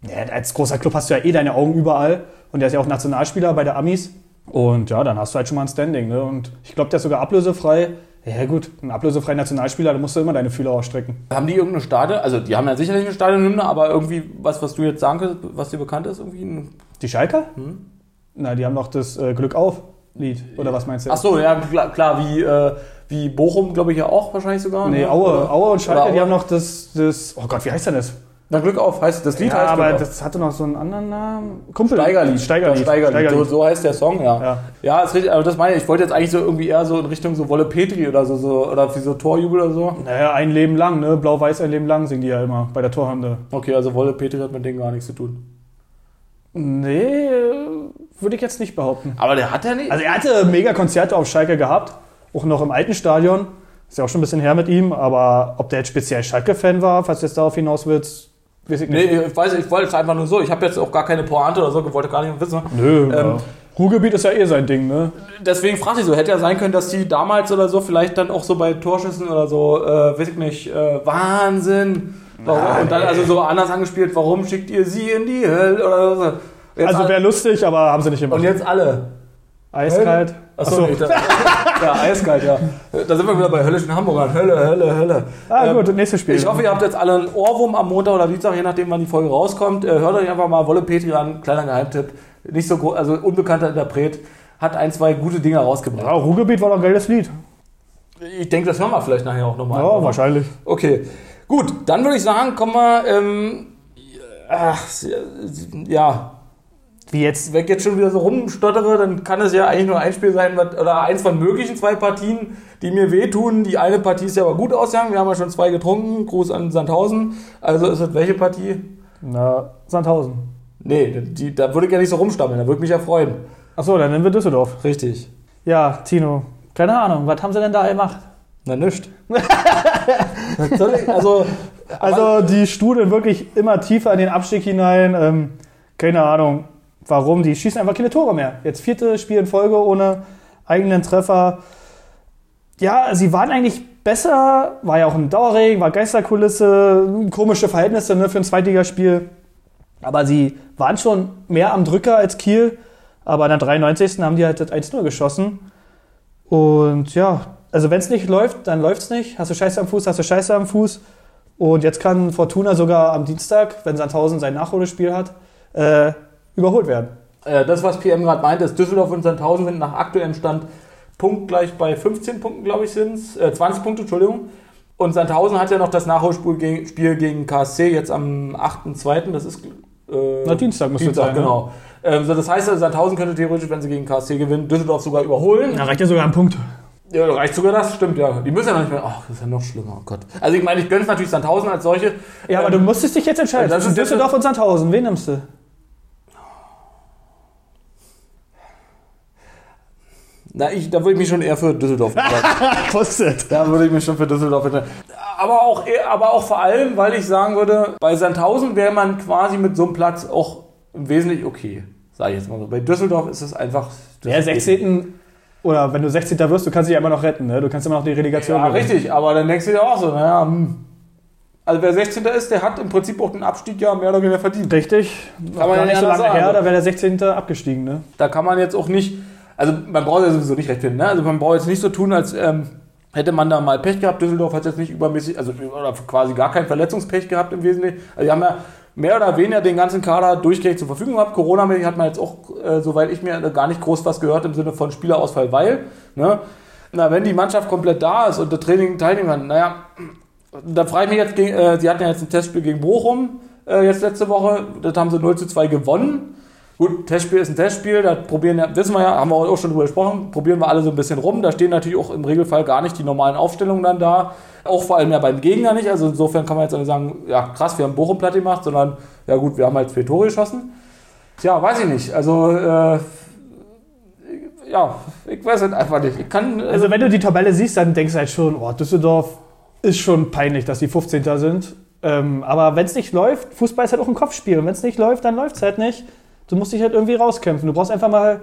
ja, als großer Club hast du ja eh deine Augen überall und der ist ja auch Nationalspieler bei der Amis und ja, dann hast du halt schon mal ein Standing. Ne? Und ich glaube, der ist sogar ablösefrei. Ja gut, ein ablösefreier Nationalspieler, da musst du immer deine Fühler ausstrecken. Haben die irgendeine Stadion? Also, die haben ja sicherlich eine Stadionhymne, aber irgendwie was, was du jetzt sagen kannst, was dir bekannt ist, irgendwie ein Die Schalker? Hm? Na, die haben doch das äh, Glück auf Lied, oder was meinst du? Ach so, ja, klar, klar wie, äh, wie Bochum, glaube ich ja auch wahrscheinlich sogar. Nee, ne? Aue, Oder- Aue und Schalke, oder die Aue. haben noch das, das, oh Gott, wie heißt denn das? Na, Glück auf, heißt das Lied ja, heißt aber das hatte noch so einen anderen Namen. Kumpel. Steigerlied. Steigerlied. Steigerlied. So, so heißt der Song, ja. Ja. Ja, ist richtig, aber das meine ich. Ich wollte jetzt eigentlich so irgendwie eher so in Richtung so Wolle Petri oder so, so oder wie so Torjubel oder so. Naja, ein Leben lang, ne? Blau-Weiß ein Leben lang singen die ja immer bei der Torhymne. Okay, also Wolle Petri hat mit denen gar nichts zu tun. Nee, würde ich jetzt nicht behaupten. Aber der hat ja nicht. Also er hatte mega Konzerte auf Schalke gehabt, auch noch im alten Stadion. Ist ja auch schon ein bisschen her mit ihm, aber ob der jetzt speziell Schalke-Fan war, falls du jetzt darauf hinaus willst, weiß ich nicht. nee, ich weiß, ich wollte es einfach nur so. Ich habe jetzt auch gar keine Pointe oder so, ich wollte gar nicht wissen. Nö, Ähm, ja. Ruhrgebiet ist ja eh sein Ding, ne? Deswegen frage ich so, hätte ja sein können, dass die damals oder so vielleicht dann auch so bei Torschüssen oder so, äh, weiß ich nicht, äh, Wahnsinn. Warum? und dann also so anders angespielt, warum schickt ihr sie in die Hölle oder so. Also wäre lustig, aber haben sie nicht und gemacht. jetzt alle. Eiskalt. Achso, Ach so. nicht. ja, eiskalt, ja. Da sind wir wieder bei höllischen Hamburgern. Hölle, Hölle, Hölle. Ah, Ähm, gut, das nächste Spiel. Ich hoffe, ihr habt jetzt alle einen Ohrwurm am Montag oder Dienstag, je nachdem, wann die Folge rauskommt. Äh, hört euch einfach mal Wolle Petri an, kleiner Geheimtipp. Nicht so groß, also unbekannter Interpret. Hat ein, zwei gute Dinge rausgebracht. Ja, Ruhrgebiet war doch ein geiles Lied. Ich denke, das hören wir vielleicht nachher auch nochmal. Ja, wahrscheinlich. Okay, gut, dann würde ich sagen, kommen wir, ähm, ach, ja, Wie jetzt? wenn ich jetzt schon wieder so rumstottere, dann kann es ja eigentlich nur ein Spiel sein, oder eins von möglichen zwei Partien, die mir wehtun. Die eine Partie ist ja aber gut ausgegangen, wir haben ja schon zwei getrunken, Gruß an Sandhausen. Also ist das welche Partie? Na, Sandhausen. Nee, die, da würde ich ja nicht so rumstammeln, da würde ich mich ja freuen. Achso, dann nennen wir Düsseldorf. Richtig. Ja, Tino. Keine Ahnung, was haben sie denn da gemacht? Na, ich- also, Also die studeln wirklich immer tiefer in den Abstieg hinein. Ähm, keine Ahnung, warum. Die schießen einfach keine Tore mehr. Jetzt vierte Spiel in Folge ohne eigenen Treffer. Ja, sie waren eigentlich besser. War ja auch ein Dauerregen, war Geisterkulisse, komische Verhältnisse ne, für ein Zweitligaspiel. Aber sie waren schon mehr am Drücker als Kiel. Aber in der 93. haben die halt das 1-0 geschossen. Und ja, also wenn es nicht läuft, dann läuft es nicht. Hast du Scheiße am Fuß, hast du Scheiße am Fuß. Und jetzt kann Fortuna sogar am Dienstag, wenn Sandhausen sein Nachholspiel hat, äh, überholt werden. Äh, das, was PM gerade meinte, ist Düsseldorf und Sandhausen sind nach aktuellem Stand punktgleich bei 15 Punkten, glaube ich, sind es. Äh, 20 Punkte, Entschuldigung. Und Sandhausen hat ja noch das Nachholspiel gegen, Spiel gegen KSC jetzt am 8.2. Das ist. Äh, Na, Dienstag müsste Dienstag, sein, ne? genau. Ähm, so, das heißt, also, Sandhausen könnte theoretisch, wenn sie gegen KSC gewinnen, Düsseldorf sogar überholen. Da reicht ja sogar ein Punkt. Ja, reicht sogar das, stimmt, ja. Die müssen ja noch nicht mehr. Ach, das ist ja noch schlimmer, oh Gott. Also, ich meine, ich gönne es natürlich Sandhausen als solche. Ja, aber Ähm, du musstest dich jetzt entscheiden. das ist Düsseldorf und Sandhausen. Wen nimmst du? Na, ich, da würde ich mich schon eher für Düsseldorf entscheiden. Kostet. Da würde ich mich schon für Düsseldorf entscheiden. Aber auch, eher- aber auch vor allem, weil ich sagen würde, bei Sandhausen wäre man quasi mit so einem Platz auch im Wesentlichen okay. Sage ich jetzt mal so. Bei Düsseldorf ist es einfach. Der 16. Oder wenn du 16. wirst, du kannst dich ja immer noch retten. Ne? Du kannst immer noch die Relegation Ja, gewinnen. richtig, aber dann denkst du dir auch so, naja, hm. Also wer 16. ist, der hat im Prinzip auch den Abstieg ja mehr oder weniger verdient. Richtig. Kann man Gar ja nicht so lange sagen. her, da wäre der 16. abgestiegen. Ne? Da kann man jetzt auch nicht, also man braucht ja sowieso nicht recht finden, ne? Also man braucht jetzt nicht so tun, als ähm, hätte man da mal Pech gehabt. Düsseldorf hat jetzt nicht übermäßig, also oder quasi gar kein Verletzungspech gehabt im Wesentlichen. Also die haben ja mehr oder weniger den ganzen Kader durchgängig zur Verfügung gehabt. Corona hat man jetzt auch, äh, soweit ich mir gar nicht groß was gehört im Sinne von Spielerausfall, weil, ne? Na, wenn die Mannschaft komplett da ist und das Training teilnehmen kann, naja, da frage ich mich jetzt, äh, sie hatten ja jetzt ein Testspiel gegen Bochum äh, jetzt letzte Woche, das haben sie 0 zu 2 gewonnen. Gut, Testspiel ist ein Testspiel, da probieren, wissen wir ja, haben wir auch schon drüber gesprochen, probieren wir alle so ein bisschen rum. Da stehen natürlich auch im Regelfall gar nicht die normalen Aufstellungen dann da. Auch vor allem ja beim Gegner nicht. Also insofern kann man jetzt auch nicht sagen, ja krass, wir haben Bochum platt gemacht, sondern ja gut, wir haben halt vier Tore geschossen. Tja, weiß ich nicht. Also äh, ja, ich weiß es einfach nicht. Ich kann, äh, Also wenn du die Tabelle siehst, dann denkst du halt schon, oh, Düsseldorf ist schon peinlich, dass die 15. sind. Ähm, aber wenn es nicht läuft, Fußball ist halt auch ein Kopfspiel. Und wenn es nicht läuft, dann läuft es halt nicht. Du musst dich halt irgendwie rauskämpfen. Du brauchst einfach mal.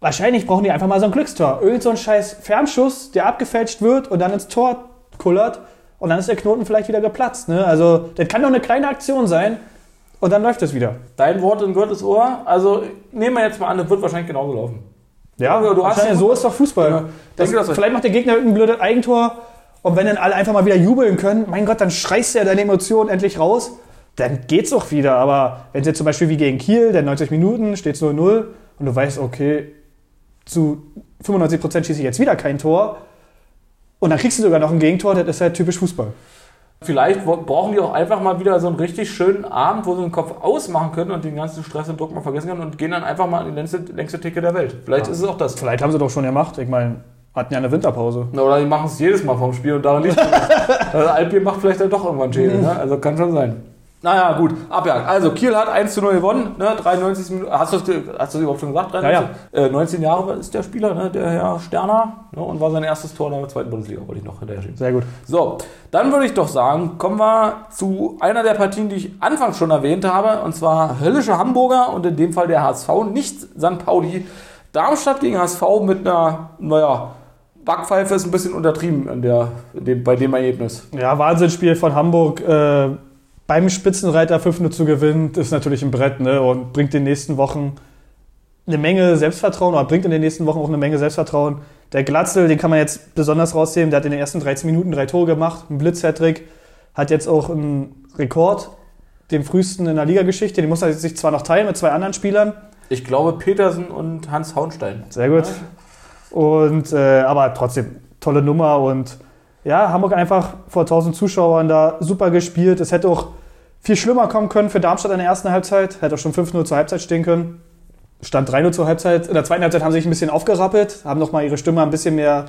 Wahrscheinlich brauchen die einfach mal so ein Glückstor. Irgend so ein scheiß Fernschuss, der abgefälscht wird und dann ins Tor kullert. Und dann ist der Knoten vielleicht wieder geplatzt. Ne? Also, das kann doch eine kleine Aktion sein. Und dann läuft es wieder. dein Wort in Gottes Ohr. Also nehmen wir jetzt mal an, das wird wahrscheinlich genauso laufen. Ja, du hast wahrscheinlich- ja- so ist doch Fußball. Ja, das, das- vielleicht macht der Gegner irgendein blödes Eigentor und wenn dann alle einfach mal wieder jubeln können, mein Gott, dann schreist du ja deine Emotionen endlich raus, dann geht's auch wieder. Aber wenn es jetzt zum Beispiel wie gegen Kiel, der 90 Minuten, steht 0-0 und du weißt, okay, zu 95% schieße ich jetzt wieder kein Tor und dann kriegst du sogar noch ein Gegentor, das ist halt typisch Fußball. Vielleicht brauchen die auch einfach mal wieder so einen richtig schönen Abend, wo sie den Kopf ausmachen können und den ganzen Stress und Druck mal vergessen können und gehen dann einfach mal in die längste, längste Ticke der Welt. Vielleicht ist es auch das. Vielleicht haben sie doch schon gemacht. Ich meine, hatten ja eine Winterpause. Oder die machen es jedes Mal vom Spiel und daran liegt es. also macht vielleicht dann doch irgendwann Schäden. Ne? Also kann schon sein. Naja, gut, Abjagd. Also Kiel hat 1 zu 0 gewonnen, ne? 93 Minuten. Hast du das, überhaupt schon gesagt? 93? Äh, 19 Jahre ist der Spieler, ne? der Herr Sterner. Ne? Und war sein erstes Tor in der zweiten Bundesliga, wollte ich noch hinterher schieben. Sehr gut. So, dann würde ich doch sagen, kommen wir zu einer der Partien, die ich anfangs schon erwähnt habe, und zwar höllische Hamburger und in dem Fall der HSV, nicht St. Pauli. Darmstadt gegen HSV mit einer, naja, Backpfeife ist ein bisschen untertrieben in der, in dem, bei dem Ergebnis. Ja, Wahnsinnsspiel von Hamburg. Äh, beim Spitzenreiter 5-0 zu gewinnen, ist natürlich ein Brett ne? und bringt in den nächsten Wochen eine Menge Selbstvertrauen oder bringt in den nächsten Wochen auch eine Menge Selbstvertrauen. Der Glatzel, den kann man jetzt besonders rausheben, der hat in den ersten 13 Minuten drei Tore gemacht, ein Blitz-Hattrick, hat jetzt auch einen Rekord, den frühesten in der Ligageschichte. Den muss er sich zwar noch teilen mit zwei anderen Spielern, Ich glaube Petersen und Hans Haunstein. sehr gut. Und, äh, aber trotzdem, tolle Nummer und ja, Hamburg einfach vor 1000 Zuschauern da super gespielt. Es hätte auch viel schlimmer kommen können für Darmstadt in der ersten Halbzeit. Hätte auch schon 5-0 zur Halbzeit stehen können. Stand 3-0 zur Halbzeit. In der zweiten Halbzeit haben sie sich ein bisschen aufgerappelt, haben nochmal ihre Stimme ein bisschen mehr,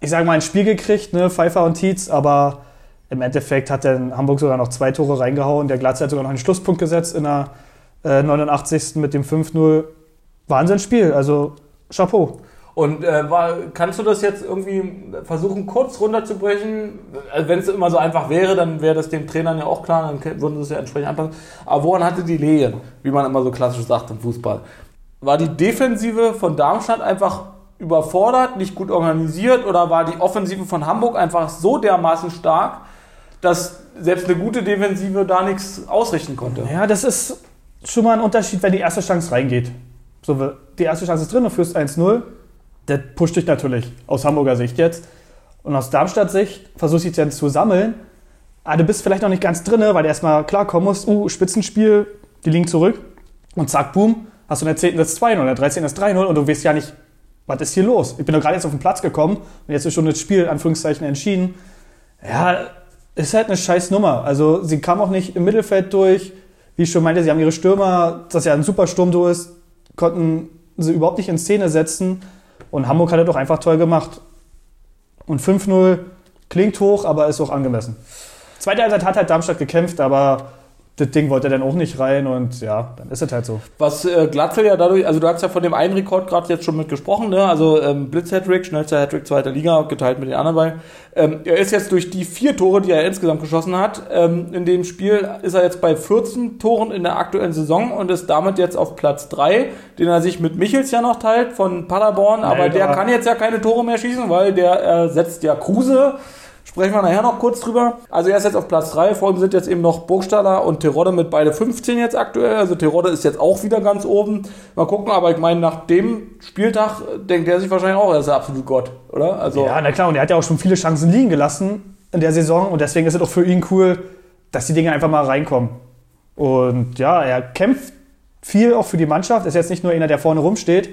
ich sage mal, ins Spiel gekriegt, ne? Pfeiffer und Tietz, aber im Endeffekt hat dann Hamburg sogar noch zwei Tore reingehauen. Der Glatze hat sogar noch einen Schlusspunkt gesetzt in der äh, 89. mit dem 5-0. Wahnsinnsspiel, also Chapeau. Und äh, war, kannst du das jetzt irgendwie versuchen, kurz runterzubrechen? Also Wenn es immer so einfach wäre, dann wäre das dem Trainern ja auch klar, dann würden sie es ja entsprechend anpassen. Aber woran hatte die Lehen, wie man immer so klassisch sagt im Fußball? War die Defensive von Darmstadt einfach überfordert, nicht gut organisiert oder war die Offensive von Hamburg einfach so dermaßen stark, dass selbst eine gute Defensive da nichts ausrichten konnte? Ja, das ist schon mal ein Unterschied, wenn die erste Chance reingeht. So, die erste Chance ist drin, du führst 1-0. Das pusht dich natürlich aus Hamburger Sicht jetzt. Und aus Darmstadt Sicht versuchst du dich jetzt zu sammeln. Aber du bist vielleicht noch nicht ganz drin, weil du erstmal klarkommen musst. Uh, Spitzenspiel, die liegen zurück. Und zack, boom, hast du in der 10. das 2-0, in der 13. das 3-0 und du weißt ja nicht, was ist hier los? Ich bin doch gerade jetzt auf den Platz gekommen und jetzt ist schon das Spiel, in Anführungszeichen, entschieden. Ja, ist halt eine scheiß Nummer. Also sie kam auch nicht im Mittelfeld durch. Wie ich schon meinte, sie haben ihre Stürmer, das ja ein super Sturm ist, konnten sie überhaupt nicht in Szene setzen. Und Hamburg hat das doch einfach toll gemacht. Und 5-0 klingt hoch, aber ist auch angemessen. Zweite Halbzeit hat halt Darmstadt gekämpft, aber das Ding wollte dann auch nicht rein und ja, dann ist es halt so. Was äh, Glatzel ja dadurch, also du hast ja von dem einen Rekord gerade jetzt schon mit gesprochen, ne? also ähm, Blitz-Hattrick, schnellster Hattrick zweiter Liga, geteilt mit den anderen beiden. Ähm, er ist jetzt durch die vier Tore, die er insgesamt geschossen hat, ähm, in dem Spiel ist er jetzt bei 14 Toren in der aktuellen Saison und ist damit jetzt auf Platz 3, den er sich mit Michels ja noch teilt von Paderborn, aber Nein, der aber- kann jetzt ja keine Tore mehr schießen, weil der ersetzt ja Kruse. Sprechen wir nachher noch kurz drüber. Also er ist jetzt auf Platz 3, vor ihm sind jetzt eben noch Burgstaller und Terodde mit beide 15 jetzt aktuell. Also Terodde ist jetzt auch wieder ganz oben. Mal gucken, aber ich meine, nach dem Spieltag äh, denkt er sich wahrscheinlich auch, er ist der absolute Gott, oder? Also Ja, na klar, und er hat ja auch schon viele Chancen liegen gelassen in der Saison und deswegen ist es auch für ihn cool, dass die Dinge einfach mal reinkommen. Und ja, er kämpft viel auch für die Mannschaft, ist jetzt nicht nur einer, der vorne rumsteht,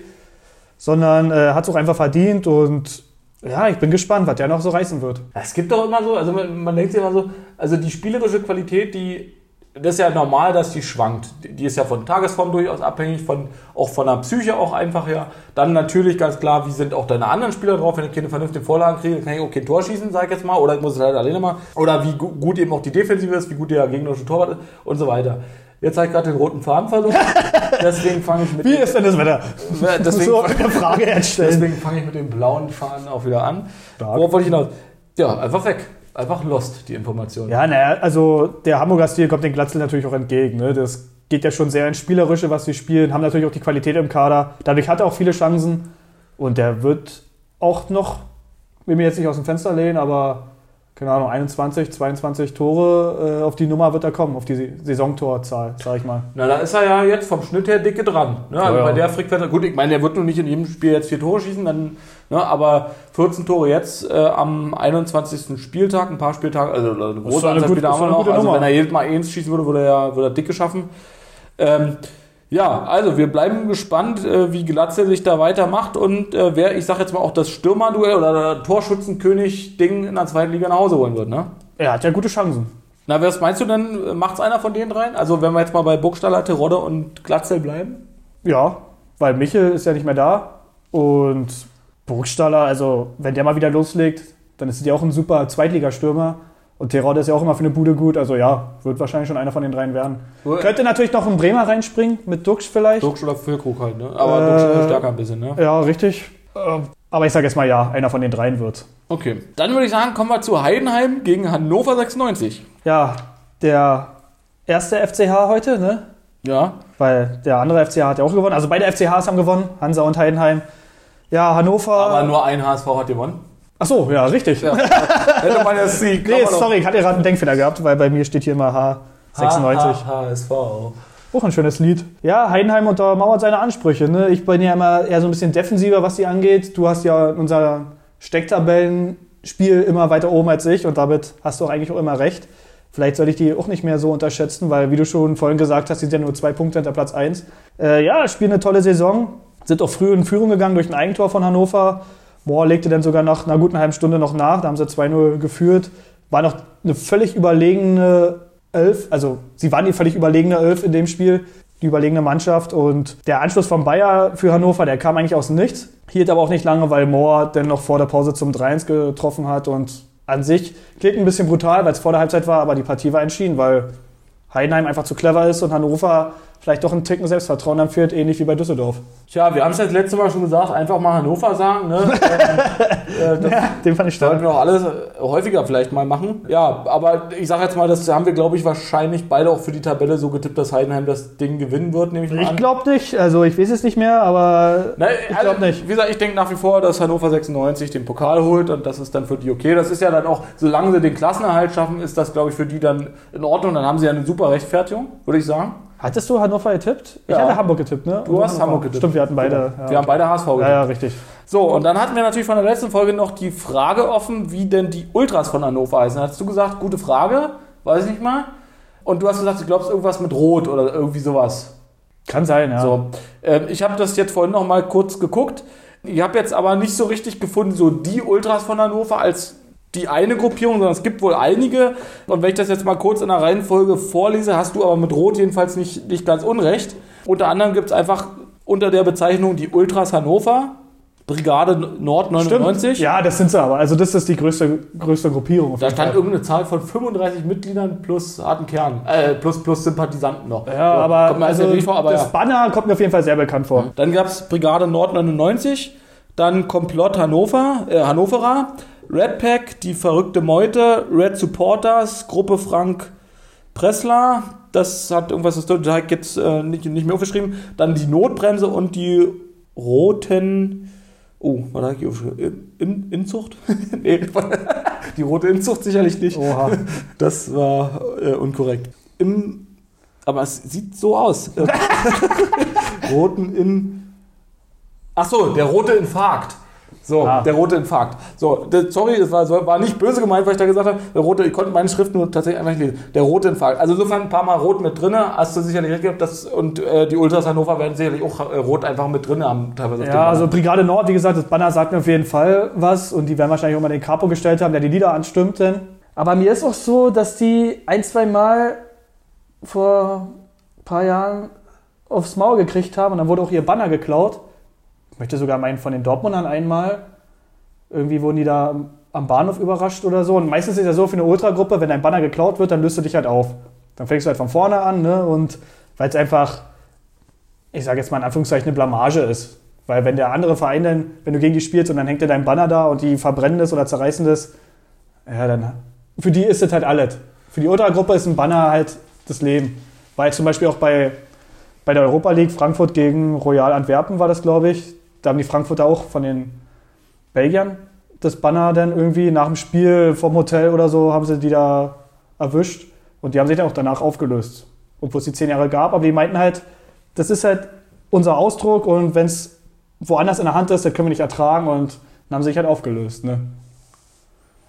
sondern äh, hat es auch einfach verdient und ja, ich bin gespannt, was der noch so reißen wird. Es gibt doch immer so, also man, man denkt sich immer so, also die spielerische Qualität, die das ist ja normal, dass die schwankt. Die ist ja von Tagesform durchaus abhängig, von, auch von der Psyche auch einfach her. Dann natürlich ganz klar, wie sind auch deine anderen Spieler drauf. Wenn ich keine vernünftige Vorlagen kriege, kann ich auch kein Tor schießen, sag ich jetzt mal. Oder ich muss es halt alleine machen. Oder wie gut eben auch die Defensive ist, wie gut der gegnerische Torwart ist und so weiter. Jetzt habe ich gerade den roten Faden verloren. Deswegen fange ich mit. Wie ist denn das Wetter? Deswegen, so eine Frage erstellen. Deswegen fange ich mit dem blauen Faden auch wieder an. Worauf wollte ich hinaus? Ja, einfach weg. Einfach lost, die Information. Ja, naja, also der Hamburger Stil kommt den Glatzel natürlich auch entgegen. Ne? Das geht ja schon sehr ins Spielerische, was sie spielen, haben natürlich auch die Qualität im Kader. Dadurch hat er auch viele Chancen und der wird auch noch, will mir jetzt nicht aus dem Fenster lehnen, aber keine Ahnung, 21, 22 Tore, äh, auf die Nummer wird er kommen, auf die Saisontorzahl, sag ich mal. Na, da ist er ja jetzt vom Schnitt her dicke dran. Ne? Also ja, bei der Frequenz, gut, ich meine, der wird nur nicht in jedem Spiel jetzt vier Tore schießen, dann, ne? aber 14 Tore jetzt äh, am 21. Spieltag, ein paar Spieltage, also eine große Anzahl Spiele haben wir noch. Also wenn er jedes Mal eins schießen würde, würde er ja würde er dicke schaffen. Ähm, ja, also wir bleiben gespannt, äh, wie Glatze sich da weitermacht und äh, wer, ich sag jetzt mal, auch das Stürmerduell oder Torschützenkönig-Ding in der zweiten Liga nach Hause holen wird, ne? Er hat ja gute Chancen. Na, was meinst du denn? Macht's einer von den dreien? Also wenn wir jetzt mal bei Burgstaller, Terodde und Glatzel bleiben? Ja, weil Michel ist ja nicht mehr da und Burgstaller, also wenn der mal wieder loslegt, dann ist er ja auch ein super Zweitligastürmer. Und Terodde ist ja auch immer für eine Bude gut. Also ja, wird wahrscheinlich schon einer von den dreien werden. Cool. Könnte natürlich noch ein Bremer reinspringen, mit Dux vielleicht. Dux oder Füllkrug halt, ne? Aber äh, Dux ist stärker ein bisschen, ne? Ja, richtig. Äh, aber ich sage jetzt mal ja, einer von den dreien wird. Okay. Dann würde ich sagen, kommen wir zu Heidenheim gegen Hannover 96. Ja, der erste FCH heute, ne? Ja. Weil der andere FCH hat ja auch gewonnen. Also beide FCHs haben gewonnen, Hansa und Heidenheim. Ja, Hannover. Aber nur ein HSV hat gewonnen. Ach so, ja, richtig. Ja. Hätte man ja sie. Nee, sorry, ich hatte gerade einen Denkfehler gehabt, weil bei mir steht hier immer H96. HSV. Auch ein schönes Lied. Ja, Heidenheim untermauert seine Ansprüche. Ne? Ich bin ja immer eher so ein bisschen defensiver, was die angeht. Du hast ja unser Stecktabellenspiel immer weiter oben als ich und damit hast du auch eigentlich auch immer recht. Vielleicht sollte ich die auch nicht mehr so unterschätzen, weil, wie du schon vorhin gesagt hast, die sind ja nur zwei Punkte hinter Platz 1. Äh, ja, spielen eine tolle Saison, sind auch früh in Führung gegangen durch ein Eigentor von Hannover Moore legte dann sogar nach einer guten halben Stunde noch nach, da haben sie 2-0 geführt. War noch eine völlig überlegene Elf, also sie waren die völlig überlegene Elf in dem Spiel, die überlegene Mannschaft. Und der Anschluss von Bayer für Hannover, der kam eigentlich aus Nichts, hielt aber auch nicht lange, weil Moore dann noch vor der Pause zum 3-1 getroffen hat. Und an sich klingt ein bisschen brutal, weil es vor der Halbzeit war, aber die Partie war entschieden, weil Heidenheim einfach zu clever ist und Hannover vielleicht doch ein Ticken Selbstvertrauen dann führt, ähnlich wie bei Düsseldorf. Tja, wir haben es ja das letzte Mal schon gesagt, einfach mal Hannover sagen. Ne? ähm, äh, ja, den fand ich stark. Sollten wir auch alles äh, häufiger vielleicht mal machen. Ja, aber ich sage jetzt mal, das haben wir, glaube ich, wahrscheinlich beide auch für die Tabelle so getippt, dass Heidenheim das Ding gewinnen wird, nehme ich mal Ich glaube nicht, also ich weiß es nicht mehr, aber Nein, ich glaube also, nicht. Wie gesagt, ich denke nach wie vor, dass Hannover 96 den Pokal holt und das ist dann für die okay. Das ist ja dann auch, solange sie den Klassenerhalt schaffen, ist das, glaube ich, für die dann in Ordnung. Dann haben sie ja eine super Rechtfertigung, würde ich sagen. Hattest du Hannover getippt? Ich ja. hatte Hamburg getippt, ne? Du hast Hamburg getippt. Stimmt, wir hatten beide. Ja. Wir haben beide HSV getippt. Ja, ja, richtig. So, und dann hatten wir natürlich von der letzten Folge noch die Frage offen, wie denn die Ultras von Hannover heißen. Hast du gesagt, gute Frage, weiß ich nicht mal. Und du hast gesagt, du glaubst irgendwas mit Rot oder irgendwie sowas. Kann sein, ja. So, äh, ich habe das jetzt vorhin noch mal kurz geguckt. Ich habe jetzt aber nicht so richtig gefunden, so die Ultras von Hannover als die eine Gruppierung, sondern es gibt wohl einige. Und wenn ich das jetzt mal kurz in der Reihenfolge vorlese, hast du aber mit Rot jedenfalls nicht, nicht ganz unrecht. Unter anderem gibt es einfach unter der Bezeichnung die Ultras Hannover, Brigade Nord 99. Stimmt. Ja, das sind sie aber. Also das ist die größte, größte Gruppierung. Da stand irgendeine Zahl von 35 Mitgliedern plus harten Kern, äh, plus, plus Sympathisanten noch. Ja, so, aber, also vor, aber das ja. Banner kommt mir auf jeden Fall sehr bekannt vor. Dann gab es Brigade Nord 99, dann Komplott Hannover, äh, Hannoverer, Red Pack, die verrückte Meute, Red Supporters, Gruppe Frank Pressler, das hat irgendwas, das habe ich jetzt äh, nicht, nicht mehr aufgeschrieben. Dann die Notbremse und die roten, oh, was habe ich aufgeschrieben? In, Inzucht? nee, die rote Inzucht sicherlich nicht. Oha. Das war äh, unkorrekt. Im, aber es sieht so aus. roten in. Ach so, der rote Infarkt. So, ah. der rote Infarkt. So, der, sorry, das war, war nicht böse gemeint, weil ich da gesagt habe, der rote, ich konnte meine Schrift nur tatsächlich einfach nicht lesen. Der rote Infarkt. Also insofern ein paar Mal rot mit drin, hast du sicherlich recht gehabt, das, und äh, die Ultras Hannover werden sicherlich auch äh, rot einfach mit drin haben. Teilweise ja, also Brigade Nord, wie gesagt, das Banner sagt mir auf jeden Fall was und die werden wahrscheinlich auch mal den Capo gestellt haben, der die Lieder anstimmt. Denn. Aber mir ist auch so, dass die ein, zwei Mal vor ein paar Jahren aufs Maul gekriegt haben und dann wurde auch ihr Banner geklaut. Ich möchte sogar meinen von den Dortmundern einmal. Irgendwie wurden die da am Bahnhof überrascht oder so. Und meistens ist ja so für eine Ultragruppe, wenn dein Banner geklaut wird, dann löst du dich halt auf. Dann fängst du halt von vorne an, ne? Und weil es einfach, ich sage jetzt mal in Anführungszeichen, eine Blamage ist. Weil wenn der andere Verein dann, wenn du gegen die spielst und dann hängt dir dein Banner da und die verbrennen das oder zerreißen das, ja, dann, für die ist es halt alles. Für die Ultragruppe ist ein Banner halt das Leben. Weil zum Beispiel auch bei, bei der Europa League Frankfurt gegen Royal Antwerpen war das, glaube ich. Da haben die Frankfurter auch von den Belgiern das Banner dann irgendwie nach dem Spiel vom Hotel oder so, haben sie die da erwischt. Und die haben sich dann auch danach aufgelöst. Obwohl es die zehn Jahre gab. Aber die meinten halt, das ist halt unser Ausdruck und wenn es woanders in der Hand ist, das können wir nicht ertragen und dann haben sie sich halt aufgelöst. Ne?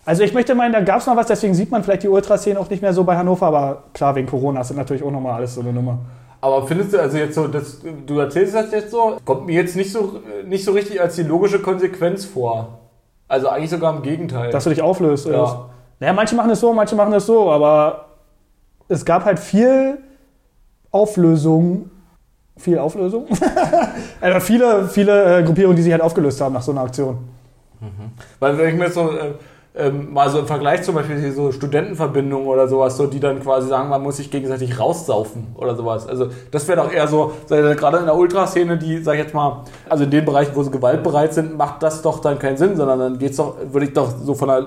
Also ich möchte meinen, da gab es noch was, deswegen sieht man vielleicht die Ultraszene auch nicht mehr so bei Hannover, aber klar, wegen Corona ist das natürlich auch nochmal alles so eine Nummer. Aber findest du, also jetzt so, das, du erzählst das jetzt so, kommt mir jetzt nicht so, nicht so richtig als die logische Konsequenz vor. Also eigentlich sogar im Gegenteil. Dass du dich auflöst. Ja. Naja, manche machen es so, manche machen es so, aber es gab halt viel Auflösung. Viel Auflösung? also viele, viele äh, Gruppierungen, die sich halt aufgelöst haben nach so einer Aktion. Weil wenn ich mir so äh, ähm, mal so im Vergleich zum Beispiel so Studentenverbindungen oder sowas, so die dann quasi sagen, man muss sich gegenseitig raussaufen oder sowas. Also das wäre doch eher so, gerade in der Ultraszene, die, sag ich jetzt mal, also in den Bereichen, wo sie gewaltbereit sind, macht das doch dann keinen Sinn, sondern dann geht's doch, würde ich doch so von der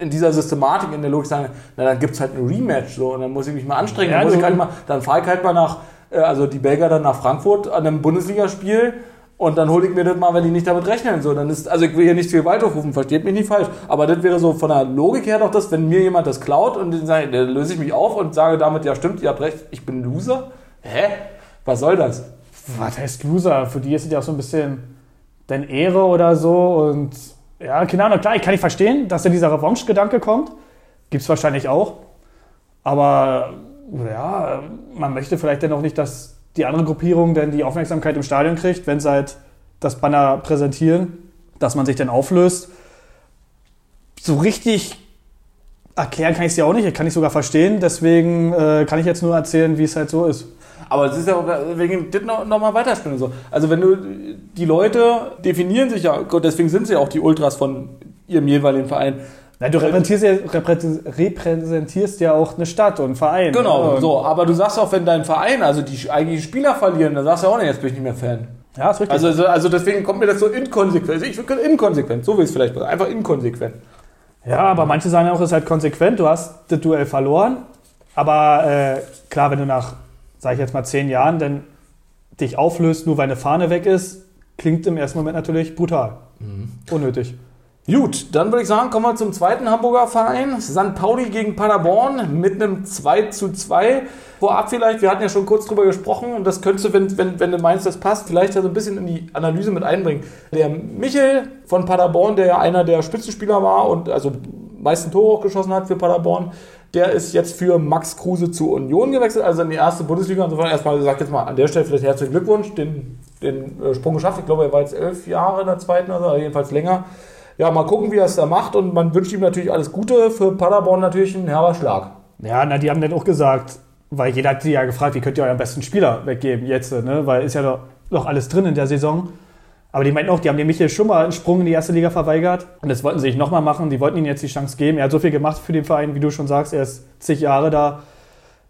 in dieser Systematik, in der Logik sagen, na dann gibt's halt ein Rematch so und dann muss ich mich mal anstrengen, Ja, dann, muss ich halt mal, dann fahre ich halt mal nach, äh, also die Belgier dann nach Frankfurt an einem Bundesligaspiel und dann hole ich mir das mal, wenn die nicht damit rechnen. So, dann ist, also ich will hier nicht viel Gewalt aufrufen, versteht mich nicht falsch. Aber das wäre so von der Logik her doch das, wenn mir jemand das klaut und dann, ich, löse ich mich auf und sage damit, ja stimmt, ihr habt recht, ich bin Loser. Hä? Was soll das? Was heißt Loser? Für die ist es ja auch so ein bisschen deine Ehre oder so. Und ja, keine Ahnung, klar, ich kann nicht verstehen, dass da dieser Revanche-Gedanke kommt. Gibt es wahrscheinlich auch. Aber ja, man möchte vielleicht dann auch nicht, dass die andere Gruppierung dann die Aufmerksamkeit im Stadion kriegt, wenn sie halt das Banner präsentieren, dass man sich dann auflöst. So richtig erklären kann ich es ja auch nicht, ich kann ich sogar verstehen. Deswegen äh, kann ich jetzt nur erzählen, wie es halt so ist. Aber es ist ja auch wegen das noch, noch mal weiterspielen. So. Also wenn du die Leute definieren sich ja, deswegen sind sie ja auch die Ultras von ihrem jeweiligen Verein. Na, du repräsentierst ja, reprä- repräsentierst ja auch eine Stadt und einen Verein. Genau, Und- so. Aber du sagst auch, wenn dein Verein, also die eigentlichen Spieler verlieren, dann sagst du auch nicht, jetzt bin ich nicht mehr Fan. Ja, ist richtig. Also, also, also deswegen kommt mir das so inkonsequent. Ich würde inkonsequent, so will ich es vielleicht. Einfach inkonsequent. ja, aber manche sagen ja auch, es ist halt konsequent. Du hast das Duell verloren. Aber äh, klar, wenn du nach, sag ich jetzt mal, zehn Jahren dann dich auflöst, nur weil eine Fahne weg ist, klingt im ersten Moment natürlich brutal. Unnötig. Gut, dann würde ich sagen, kommen wir zum zweiten Hamburger Verein. St. Pauli gegen Paderborn mit einem 2 zu 2. Vorab vielleicht, wir hatten ja schon kurz drüber gesprochen und das könntest du, wenn, wenn, wenn du meinst, das passt, vielleicht ja so ein bisschen in die Analyse mit einbringen. Der Michel von Paderborn, der ja einer der Spitzenspieler war und also meisten Tore auch geschossen hat für Paderborn, der ist jetzt für Max Kruse zu Union gewechselt, also in die erste Bundesliga. Insofern erstmal, sag jetzt mal an der Stelle vielleicht herzlichen Glückwunsch, den, den äh, Sprung geschafft. Ich glaube, er war jetzt elf Jahre in der zweiten, also jedenfalls länger. Ja, mal gucken, wie er es da macht und man wünscht ihm natürlich alles Gute. Für Paderborn natürlich ein herber Schlag. Ja, na, die haben dann auch gesagt, weil jeder hat sie ja gefragt, wie könnt ihr euren besten Spieler weggeben jetzt, ne? Weil ist ja doch, noch alles drin in der Saison. Aber die meinten auch, die haben dem Michael schon mal einen Sprung in die erste Liga verweigert. Und das wollten sie nicht nochmal machen. Die wollten ihm jetzt die Chance geben. Er hat so viel gemacht für den Verein, wie du schon sagst. Er ist zig Jahre da.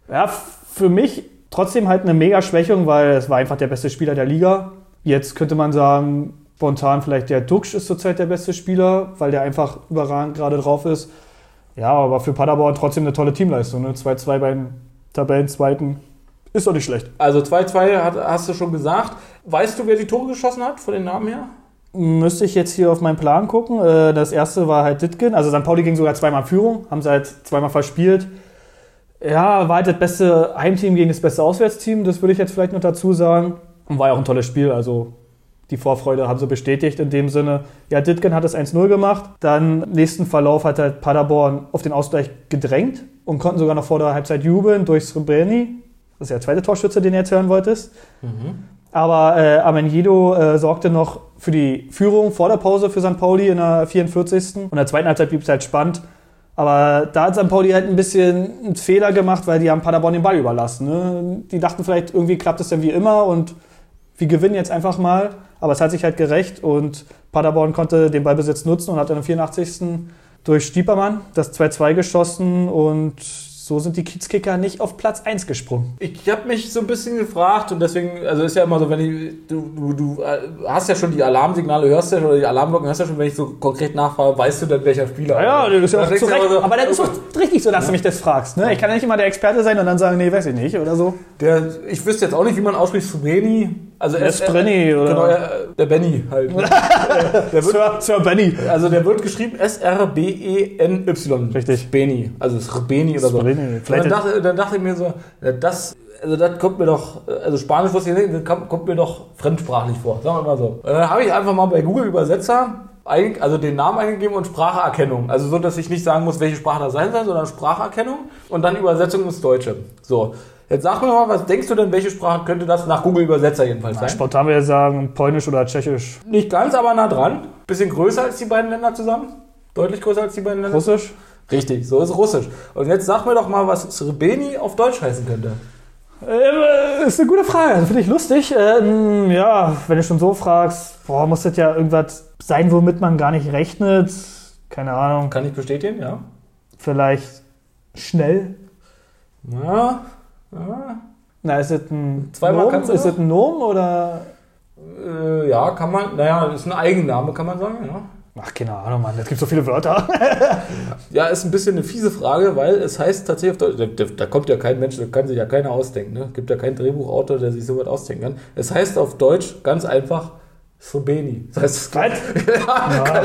Ja, für mich trotzdem halt eine mega Schwächung, weil es war einfach der beste Spieler der Liga. Jetzt könnte man sagen, spontan vielleicht der Duxch ist zurzeit der beste Spieler, weil der einfach überragend gerade drauf ist. Ja, aber für Paderborn trotzdem eine tolle Teamleistung. Ne? 2-2 beim Tabellenzweiten ist doch nicht schlecht. Also 2-2 hat- hast du schon gesagt. Weißt du, wer die Tore geschossen hat, von den Namen her? Müsste ich jetzt hier auf meinen Plan gucken. Äh, Das erste war halt Ditgen. Also St. Pauli ging sogar zweimal Führung, haben sie halt zweimal verspielt. Ja, war halt das beste Heimteam gegen das beste Auswärtsteam, das würde ich jetzt vielleicht noch dazu sagen. Und war ja auch ein tolles Spiel, also die Vorfreude haben sie bestätigt in dem Sinne. Ja, Ditgen hat es 1-0 gemacht. Dann nächsten Verlauf hat halt Paderborn auf den Ausgleich gedrängt und konnten sogar noch vor der Halbzeit jubeln durch Srebreni. Das ist ja der zweite Torschütze, den du jetzt hören wolltest. Aber äh, Amenjedo äh, sorgte noch für die Führung vor der Pause für St. Pauli in der 44. Und in der zweiten Halbzeit blieb es halt spannend. Aber da hat St. Pauli halt ein bisschen einen Fehler gemacht, weil die haben Paderborn den Ball überlassen. Ne? Die dachten vielleicht, irgendwie klappt es dann wie immer und wir gewinnen jetzt einfach mal. Aber es hat sich halt gerecht und Paderborn konnte den Ballbesitz nutzen und hat dann im 84. durch Stiepermann das 2-2 geschossen und so sind die Kiezkicker nicht auf Platz 1 gesprungen. Ich habe mich so ein bisschen gefragt und deswegen, also ist ja immer so, wenn ich, du, du, du äh, hast ja schon die Alarmsignale, hörst ja schon, oder die Alarmglocken hörst ja schon, wenn ich so konkret nachfrage, weißt du denn, welcher Spieler? Ja, das ist ja auch zu Recht. so, Aber das ist doch richtig so, dass du mich das fragst. Ne? Ich kann ja nicht immer der Experte sein und dann sagen, nee, weiß ich nicht oder so. Der, ich wüsste jetzt auch nicht, wie man ausspricht, Sbreni. Also Der S- Sbreni, oder? Genau, ja, der Benny halt. ne? der wird, Sir, Sir Benny. also der wird geschrieben S-R-B-E-N-Y. Richtig. Beni. Also Srbeni oder so. Und Vielleicht dann, dachte, dann dachte ich mir so, das, also das kommt mir doch, also Spanisch wusste ich nicht, das kommt, kommt mir doch fremdsprachlich vor, sagen wir mal so. Und dann habe ich einfach mal bei Google Übersetzer ein, also den Namen eingegeben und Spracherkennung. Also so, dass ich nicht sagen muss, welche Sprache das sein soll, sondern Spracherkennung und dann Übersetzung ins Deutsche. So. Jetzt sag mir mal, was denkst du denn, welche Sprache könnte das nach Google Übersetzer jedenfalls sein? Spontan würde ich sagen, Polnisch oder Tschechisch. Nicht ganz, aber nah dran. Bisschen größer als die beiden Länder zusammen. Deutlich größer als die beiden Länder. Russisch? Richtig, so ist Russisch. Und jetzt sag mir doch mal, was Srebeni auf Deutsch heißen könnte. Äh, ist eine gute Frage, finde ich lustig. Ähm, ja, wenn du schon so fragst, boah, muss das ja irgendwas sein, womit man gar nicht rechnet. Keine Ahnung, Kann ich bestätigen, ja? vielleicht schnell. Ja. Ja. Na, ist es ein Zweimal Nom? kannst du Ist es ein Nom oder? Äh, ja, kann man, naja, ist ein Eigenname, kann man sagen, ja. Ach, keine Ahnung, Mann, es gibt so viele Wörter. Ja, ist ein bisschen eine fiese Frage, weil es heißt tatsächlich auf Deutsch, da, da, kommt ja kein Mensch, da kann sich ja keiner ausdenken, ne? Gibt ja keinen Drehbuchautor, der sich sowas ausdenken kann. Es heißt auf Deutsch ganz einfach Srebeni. Das heißt, es Was?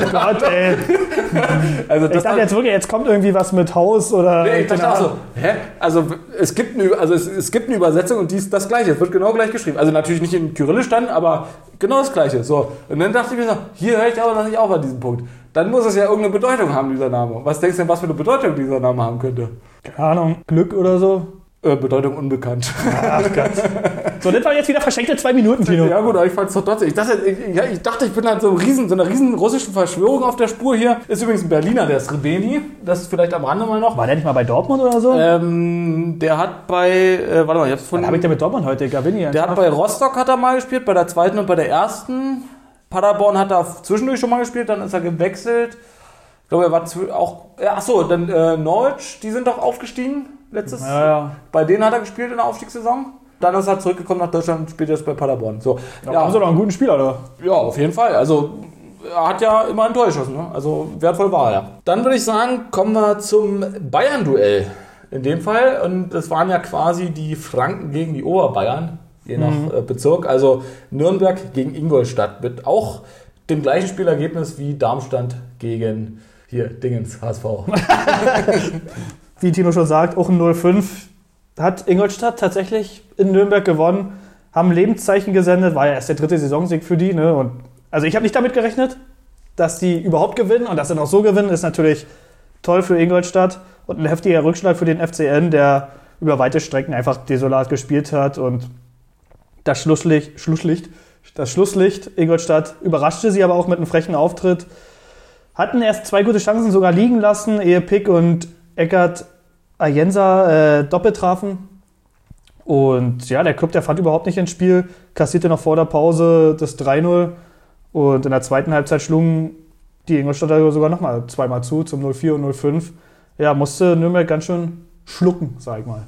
Oh Gott, ey. also Ich das dachte jetzt wirklich, jetzt kommt irgendwie was mit Haus oder. Nee, ich dachte auch so, hä? Also es gibt eine, also es, es gibt eine Übersetzung und die ist das gleiche. Es wird genau gleich geschrieben. Also natürlich nicht in Kyrillisch dann, aber genau das gleiche. So. Und dann dachte ich mir so, hier höre ich aber noch nicht auf an diesem Punkt. Dann muss es ja irgendeine Bedeutung haben, dieser Name. Was denkst du denn, was für eine Bedeutung dieser Name haben könnte? Keine Ahnung, Glück oder so. Äh, Bedeutung unbekannt. Ach Gott. So, das waren jetzt wieder verschenkte zwei Minuten, Tino. Ja gut, aber ich fand es doch trotzdem. Ich dachte, ich, ja, ich dachte, ich bin halt so, riesen, so einer riesen russischen Verschwörung auf der Spur hier. Ist übrigens ein Berliner, der Srebeni. Das ist vielleicht am Rande mal noch. War der nicht mal bei Dortmund oder so? Ähm, der hat bei, äh, warte mal, ich hab's von habe ich denn mit Dortmund heute? Gavini. Der hat bei Rostock hat er mal gespielt, bei der zweiten und bei der ersten. Paderborn hat er zwischendurch schon mal gespielt, dann ist er gewechselt. Ich glaube, er war auch. Ja, achso, dann äh, Norwich, die sind doch aufgestiegen letztes. Ja, ja. Bei denen hat er gespielt in der Aufstiegssaison. Dann ist er zurückgekommen nach Deutschland und spielt jetzt bei Paderborn. So, Da haben sie doch einen guten Spieler, oder? ja, auf jeden Fall. Also er hat ja immer ein Tor geschossen. Ne? Also wertvoll war er. Dann würde ich sagen, kommen wir zum Bayern-Duell. In dem Fall. Und das waren ja quasi die Franken gegen die Oberbayern, je nach äh, Bezirk. Also Nürnberg gegen Ingolstadt mit auch dem gleichen Spielergebnis wie Darmstadt gegen hier Dingens HSV. Wie Tino schon sagt, auch ein 0-5. Hat Ingolstadt tatsächlich in Nürnberg gewonnen, haben Lebenszeichen gesendet, war ja erst der dritte Saisonsieg für die. Ne? Und, also ich habe nicht damit gerechnet, dass die überhaupt gewinnen und dass sie noch so gewinnen, ist natürlich toll für Ingolstadt und ein heftiger Rückschlag für den FCN, der über weite Strecken einfach desolat gespielt hat und das Schlusslicht, Schlusslicht, das Schlusslicht Ingolstadt überraschte sie aber auch mit einem frechen Auftritt. Hatten erst zwei gute Chancen sogar liegen lassen, ehe Pick und Eckert Ayensa äh, doppelt trafen. Und ja, der Club, der fand überhaupt nicht ins Spiel, kassierte noch vor der Pause das 3-0 und in der zweiten Halbzeit schlugen die Ingolstädter sogar nochmal zweimal zu, zum 0-4 und 0-5. Ja, musste Nürnberg ganz schön schlucken, sag ich mal.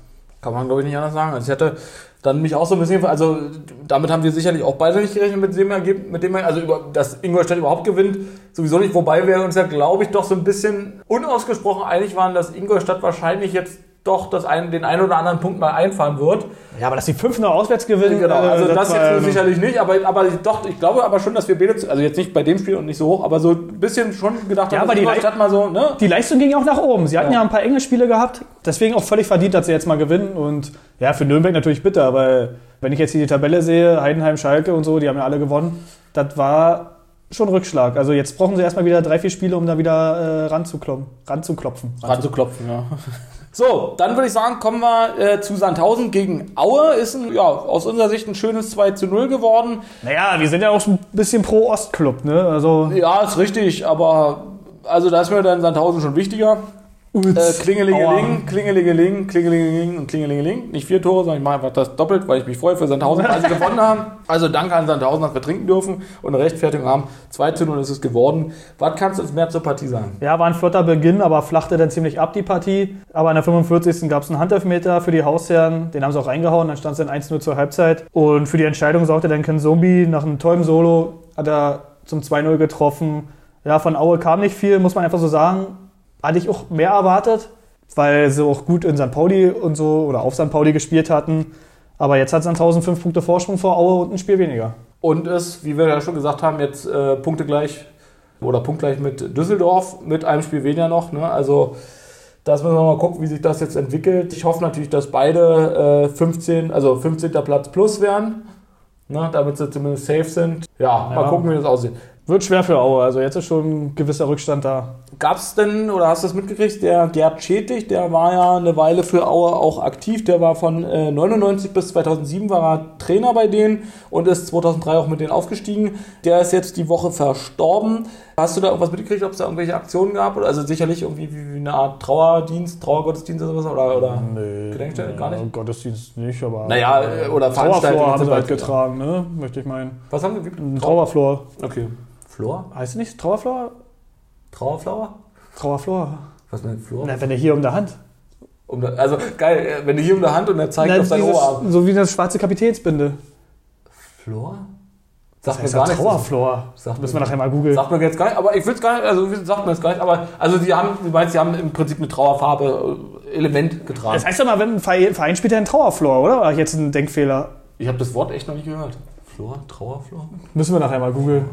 Kann man, glaube ich, nicht anders sagen. Also ich hatte dann mich auch so ein bisschen, also damit haben wir sicherlich auch beide nicht gerechnet mit dem Ergebnis, mit dem, also über, dass Ingolstadt überhaupt gewinnt, sowieso nicht, wobei wir uns ja, glaube ich, doch so ein bisschen unausgesprochen einig waren, dass Ingolstadt wahrscheinlich jetzt doch das ein, den einen oder anderen Punkt mal einfahren wird. Ja, aber dass die 5 noch auswärts gewinnen, Genau, äh, also das, war jetzt ja- sicherlich nicht, aber, aber doch, ich glaube aber schon, dass wir beide, zu- also jetzt nicht bei dem Spiel und nicht so hoch, aber so ein bisschen schon gedacht Ja, haben, aber die Ingolstadt mal so, ne? Die Leistung ging auch nach oben. Sie hatten ja, Ja. ein paar enge Spiele gehabt, deswegen auch völlig verdient, dass sie jetzt mal gewinnen. Und ja, für Nürnberg natürlich bitter, weil wenn ich jetzt hier die Tabelle sehe, Heidenheim, Schalke und so, die haben ja alle gewonnen, das war schon Rückschlag. Also jetzt brauchen sie erstmal wieder drei, vier Spiele, um da wieder äh, ranzuklopfen. ranzuklopfen. ranzuklopfen, ja. So, dann würde ich sagen, kommen wir äh, zu Sandhausen gegen Aue. Ist ein, ja, aus unserer Sicht ein schönes 2 zu 0 geworden. Naja, wir sind ja auch ein bisschen pro Ostclub, ne? Also Ja, ist richtig, aber also da ist mir dann Sandhausen schon wichtiger. Äh, Klingelingeling, Klingelingeling, Klingelingeling und Klingelingeling. Nicht vier Tore, sondern ich mache einfach das doppelt, weil ich mich freue für Sandhausen, weil sie gewonnen haben. Also danke an Sandhausen, dass wir trinken dürfen und eine Rechtfertigung haben. 2 zu 0 ist es geworden. Was kannst du uns mehr zur Partie sagen? Ja, war ein flotter Beginn, aber flachte dann ziemlich ab die Partie. Aber in der 45. gab es einen Handelfmeter für die Hausherren. Den haben sie auch reingehauen. Dann stand es dann 1-0 zur Halbzeit. Und für die Entscheidung sorgte dann Ken Zombie. Nach einem tollen Solo hat er zum 2-0 getroffen. Ja, von Aue kam nicht viel, muss man einfach so sagen. Hatte ich auch mehr erwartet, weil sie auch gut in St. Pauli und so oder auf St. Pauli gespielt hatten. Aber jetzt hat es 1005 Punkte Vorsprung vor Aue und ein Spiel weniger. Und ist, wie wir ja schon gesagt haben, jetzt äh, Punkte gleich oder punktgleich mit Düsseldorf, mit einem Spiel weniger noch. Ne? Also das müssen wir mal gucken, wie sich das jetzt entwickelt. Ich hoffe natürlich, dass beide äh, 15, also 15. Platz plus werden, ne? damit sie zumindest safe sind. Ja, mal Ja. gucken, wie das aussieht. Wird schwer für Aue. Also jetzt ist schon ein gewisser Rückstand da. Gab es denn, oder hast du das mitgekriegt, der Gerd Schetig, der war ja eine Weile für Aue auch aktiv, der war von äh, 99 bis 2007 war er Trainer bei denen und ist 2003 auch mit denen aufgestiegen. Der ist jetzt die Woche verstorben. Hast du da irgendwas mitgekriegt, ob es da irgendwelche Aktionen gab? Oder- Also sicherlich irgendwie wie, eine Art Trauerdienst, Trauergottesdienst oder sowas? Oder, oder Gedenkstätte? Gar nicht? Gottesdienst nicht, aber. Naja, äh, oder Veranstaltungen. Trauerflor haben sie halt getragen, ne? Möchte ich meinen. Was haben wir? Trauerflor. Okay. Flor? Heißt nicht Trauerflor? Trauerflower? Flor. Was mit Flor? Na, wenn er hier um der Hand. Um, da- also geil, äh, wenn du hier um der Hand und er zeigt Na, auf sein dieses, Oberarm. so wie das schwarze Kapitänsbinde. Flor? Das Sagt heißt mir gar nichts. Trauerflor. Sagt Müssen wir nachher mal googeln. Sagt mir jetzt gar nicht, aber ich will es gar nicht, also sagt mir das gar nicht, aber also die haben, du meinst, die haben im Prinzip eine Trauerfarbe äh, Element getragen. Das heißt doch mal, wenn ein Verein, spielt ja einen Trauerflor, oder? Oder jetzt einen Denkfehler? Ich habe das Wort echt noch nicht gehört. Flor, Trauerflor? Müssen wir nachher mal googeln.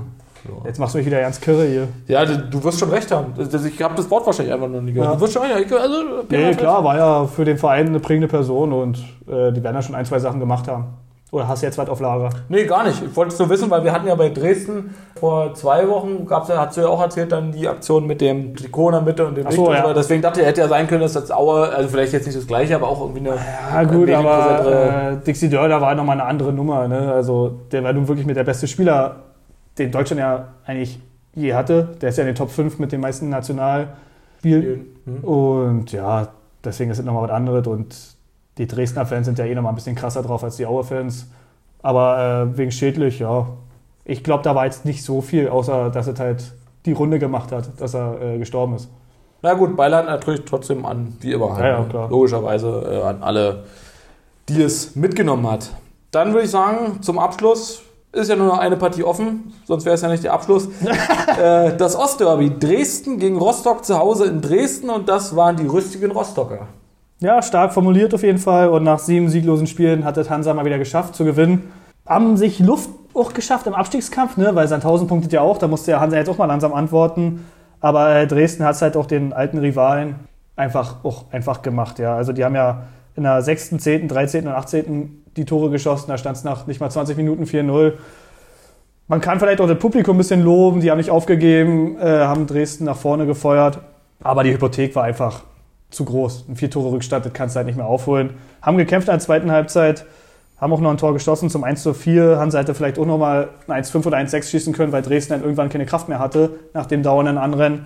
Flor. Jetzt machst du mich wieder ganz kirre hier. Ja, du, du wirst schon recht haben. Ich habe das Wort wahrscheinlich einfach noch nie gehört. Ja. Du wirst schon, ja, ich, also, Nee, klar, war ja für den Verein eine prägende Person und äh, die werden ja schon ein, zwei Sachen gemacht haben. Oder hast du jetzt was auf Lager? Nee, gar nicht. Ich wollte es nur wissen, weil wir hatten ja bei Dresden vor zwei Wochen, gab's ja, hast du ja auch erzählt, dann die Aktion mit dem Trikot in der Mitte und dem Ach Licht so, ja. Deswegen dachte ich, hätte ja sein können, dass das Aue, also vielleicht jetzt nicht das gleiche, aber auch irgendwie eine. Ja gut, aber äh, Dixie Dörder war nochmal eine andere Nummer. Ne? Also der war nun wirklich mit der beste Spieler, den Deutschland ja eigentlich je hatte. Der ist ja in den Top 5 mit den meisten Nationalspielen. Hm. Und ja, deswegen ist es nochmal was anderes. Und die Dresdner Fans sind ja eh nochmal ein bisschen krasser drauf als die Aue-Fans. Aber äh, wegen Schädlich, ja. Ich glaube, da war jetzt nicht so viel, außer dass es halt die Runde gemacht hat, dass er äh, gestorben ist. Na gut, Beileid natürlich trotzdem an, wie immer. Ja, ja, ne? klar. Logischerweise äh, an alle, die es mitgenommen hat. Dann würde ich sagen, zum Abschluss ist ja nur noch eine Partie offen, sonst wäre es ja nicht der Abschluss. äh, das Ostderby, Dresden gegen Rostock zu Hause in Dresden und das waren die rüstigen Rostocker. Ja, stark formuliert auf jeden Fall. Und nach sieben sieglosen Spielen hat es Hansa mal wieder geschafft zu gewinnen. Haben sich Luft auch geschafft im Abstiegskampf, ne? weil Sandhausen punktet ja auch. Da musste ja Hansa jetzt auch mal langsam antworten. Aber äh, Dresden hat es halt auch den alten Rivalen einfach auch einfach gemacht. Ja. Also die haben ja in der 6., 10., 13. und 18. die Tore geschossen. Da stand es nach nicht mal 20 Minuten 4-0. Man kann vielleicht auch das Publikum ein bisschen loben. Die haben nicht aufgegeben, äh, haben Dresden nach vorne gefeuert. Aber die Hypothek war einfach zu groß. Ein vier Tore Rückstand, das kannst du halt nicht mehr aufholen. Haben gekämpft in der zweiten Halbzeit, haben auch noch ein Tor geschossen zum 1 zu 4. Hansa hätte vielleicht auch noch mal ein 1-5 oder 1-6 schießen können, weil Dresden dann irgendwann keine Kraft mehr hatte nach dem dauernden Anrennen.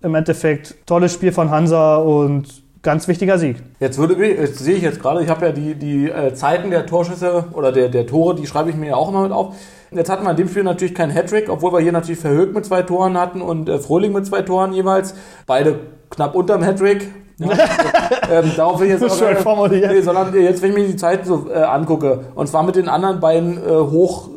Im Endeffekt tolles Spiel von Hansa und ganz wichtiger Sieg. Jetzt würde jetzt sehe ich jetzt gerade, ich habe ja die, die äh, Zeiten der Torschüsse oder der, der Tore, die schreibe ich mir ja auch immer mit auf. Jetzt hatten wir in dem Spiel natürlich keinen Hattrick, obwohl wir hier natürlich Verhögt mit zwei Toren hatten und äh, Fröhling mit zwei Toren jeweils. Beide knapp unterm Hattrick. Ja, ähm, darauf will ich jetzt Das ist schön formuliert. Nee, sondern jetzt, wenn ich mir die Zeiten so äh, angucke, und zwar mit den anderen beiden äh, hoch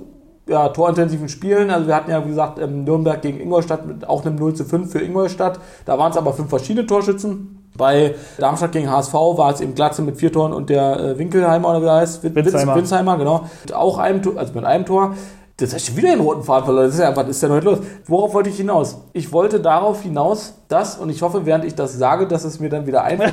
ja, torintensiven Spielen. Also wir hatten ja, wie gesagt, ähm, Nürnberg gegen Ingolstadt mit auch einem 0 zu 5 für Ingolstadt. Da waren es aber fünf verschiedene Torschützen. Bei Darmstadt gegen HSV war es eben Glatze mit vier Toren und der äh, Winkelheimer oder wie der heißt? Win- Winsheimer. Winz- Winsheimer, genau. Mit auch einem Tor, also mit einem Tor. Das ist schon wieder den roten Faden verloren. Das ist ja, was ist denn heute los? Worauf wollte ich hinaus? Ich wollte darauf hinaus, dass, und ich hoffe, während ich das sage, dass es mir dann wieder einfällt,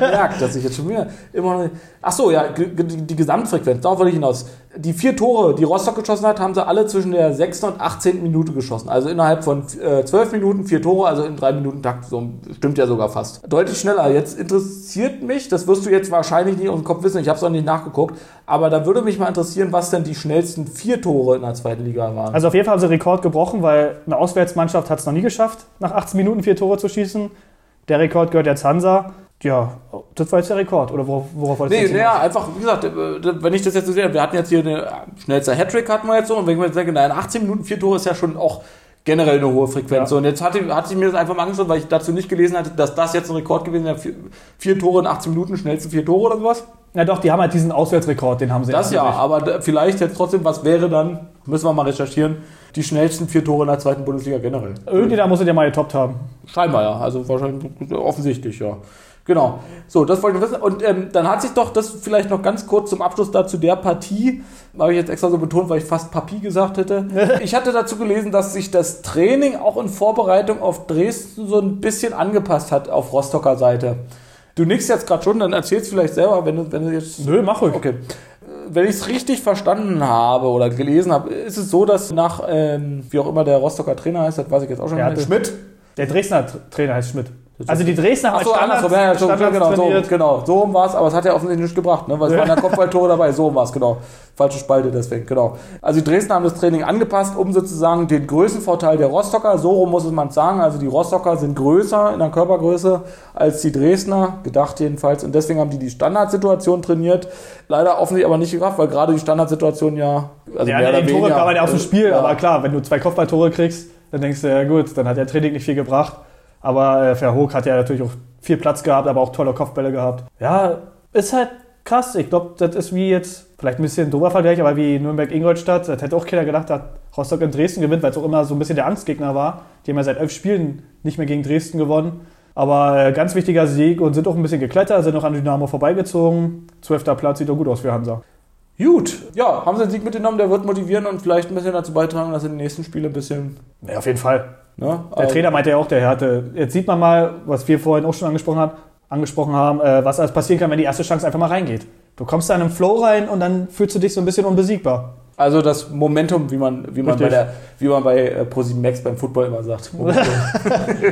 merkt, dass ich jetzt schon wieder immer noch. Ach so, ja, die, Gesamtfrequenz, darauf wollte ich hinaus. Die vier Tore, die Rostock geschossen hat, haben sie alle zwischen der 6. und 18. Minute geschossen. Also innerhalb von äh, 12 Minuten vier Tore, also in drei Minuten Takt. So stimmt ja sogar fast. Deutlich schneller. Jetzt interessiert mich, das wirst du jetzt wahrscheinlich nicht aus dem Kopf wissen, ich habe es auch nicht nachgeguckt, aber da würde mich mal interessieren, was denn die schnellsten vier Tore in der zweiten Liga waren. Also auf jeden Fall haben sie Rekord gebrochen, weil eine Auswärtsmannschaft hat es noch nie geschafft, nach 18 Minuten vier Tore zu schießen. Der Rekord gehört jetzt Hansa. Ja, das war jetzt der Rekord. Oder worauf, worauf wolltest Nee, du naja, einfach, wie gesagt, äh, wenn ich das jetzt so sehe, wir hatten jetzt hier eine schnellste Hattrick hatten wir jetzt so, und wenn ich mir jetzt denke, naja, in 18 Minuten vier Tore ist ja schon auch generell eine hohe Frequenz. Ja. Und jetzt hatte, hatte ich mir das einfach mal angeschaut, weil ich dazu nicht gelesen hatte, dass das jetzt ein Rekord gewesen wäre. Vier, vier Tore in 18 Minuten, schnellste vier Tore oder sowas. Ja, doch, die haben halt diesen Auswärtsrekord, den haben sie Das ja, aber vielleicht jetzt trotzdem, was wäre dann, müssen wir mal recherchieren, die schnellsten vier Tore in der zweiten Bundesliga generell. Irgendwie da muss er ja mal getoppt haben. Scheinbar ja, also wahrscheinlich offensichtlich, ja. Genau. So, das wollte ich wissen. Und ähm, dann hat sich doch das vielleicht noch ganz kurz zum Abschluss dazu der Partie, habe ich jetzt extra so betont, weil ich fast Papi gesagt hätte. Ich hatte dazu gelesen, dass sich das Training auch in Vorbereitung auf Dresden so ein bisschen angepasst hat auf Rostocker Seite. Du nickst jetzt gerade schon, dann erzählst vielleicht selber, wenn du, wenn du jetzt Nö, mach ruhig. Okay. Wenn ich es richtig verstanden habe oder gelesen habe, ist es so, dass nach, ähm, wie auch immer der Rostocker Trainer heißt, das weiß ich jetzt auch schon, Hertel. Schmidt. Der Dresdner Tra- Trainer heißt Schmidt. Also die Dresdner haben Achso, als andersrum, ja, ja, so, Standards genau, so, trainiert. genau, so rum war es, aber es hat ja offensichtlich nichts gebracht, ne? weil es Ja. waren ja Kopfballtore dabei, so rum war es, genau. Falsche Spalte deswegen, genau. Also die Dresdner haben das Training angepasst, um sozusagen den Größenvorteil der Rostocker, so rum muss man sagen, also die Rostocker sind größer in der Körpergröße als die Dresdner, gedacht jedenfalls, und deswegen haben die die Standardsituation trainiert, leider offensichtlich aber nicht gebracht, weil gerade die Standardsituation ja, also Ja, mehr die Tore man ja aus dem Spiel, ja. aber klar, wenn du zwei Kopfballtore kriegst, dann denkst du, ja gut, dann hat der Training nicht viel gebracht. Aber äh, Verhoek hat ja natürlich auch viel Platz gehabt, aber auch tolle Kopfbälle gehabt. Ja, ist halt krass. Ich glaube, das ist wie jetzt, vielleicht ein bisschen ein doofer Vergleich, aber wie Nürnberg-Ingolstadt. Das hätte auch keiner gedacht, dass Rostock in Dresden gewinnt, weil es auch immer so ein bisschen der Angstgegner war. Die haben ja seit elf Spielen nicht mehr gegen Dresden gewonnen. Aber äh, ganz wichtiger Sieg und sind auch ein bisschen geklettert, sind noch an Dynamo vorbeigezogen. Zwölfter Platz sieht doch gut aus für Hansa. Gut, ja, haben sie einen Sieg mitgenommen, der wird motivieren und vielleicht ein bisschen dazu beitragen, dass in den nächsten Spielen ein bisschen, Ja, auf jeden Fall. Ne? Der also- Trainer meinte ja auch, der Härte. Jetzt sieht man mal, was wir vorhin auch schon angesprochen haben, angesprochen haben äh, was alles passieren kann, wenn die erste Chance einfach mal reingeht. Du kommst da in einen Flow rein und dann fühlst du dich so ein bisschen unbesiegbar. Also das Momentum, wie man, wie man, bei, der, wie man bei äh, ProSieben Max beim Football immer sagt. Momentum.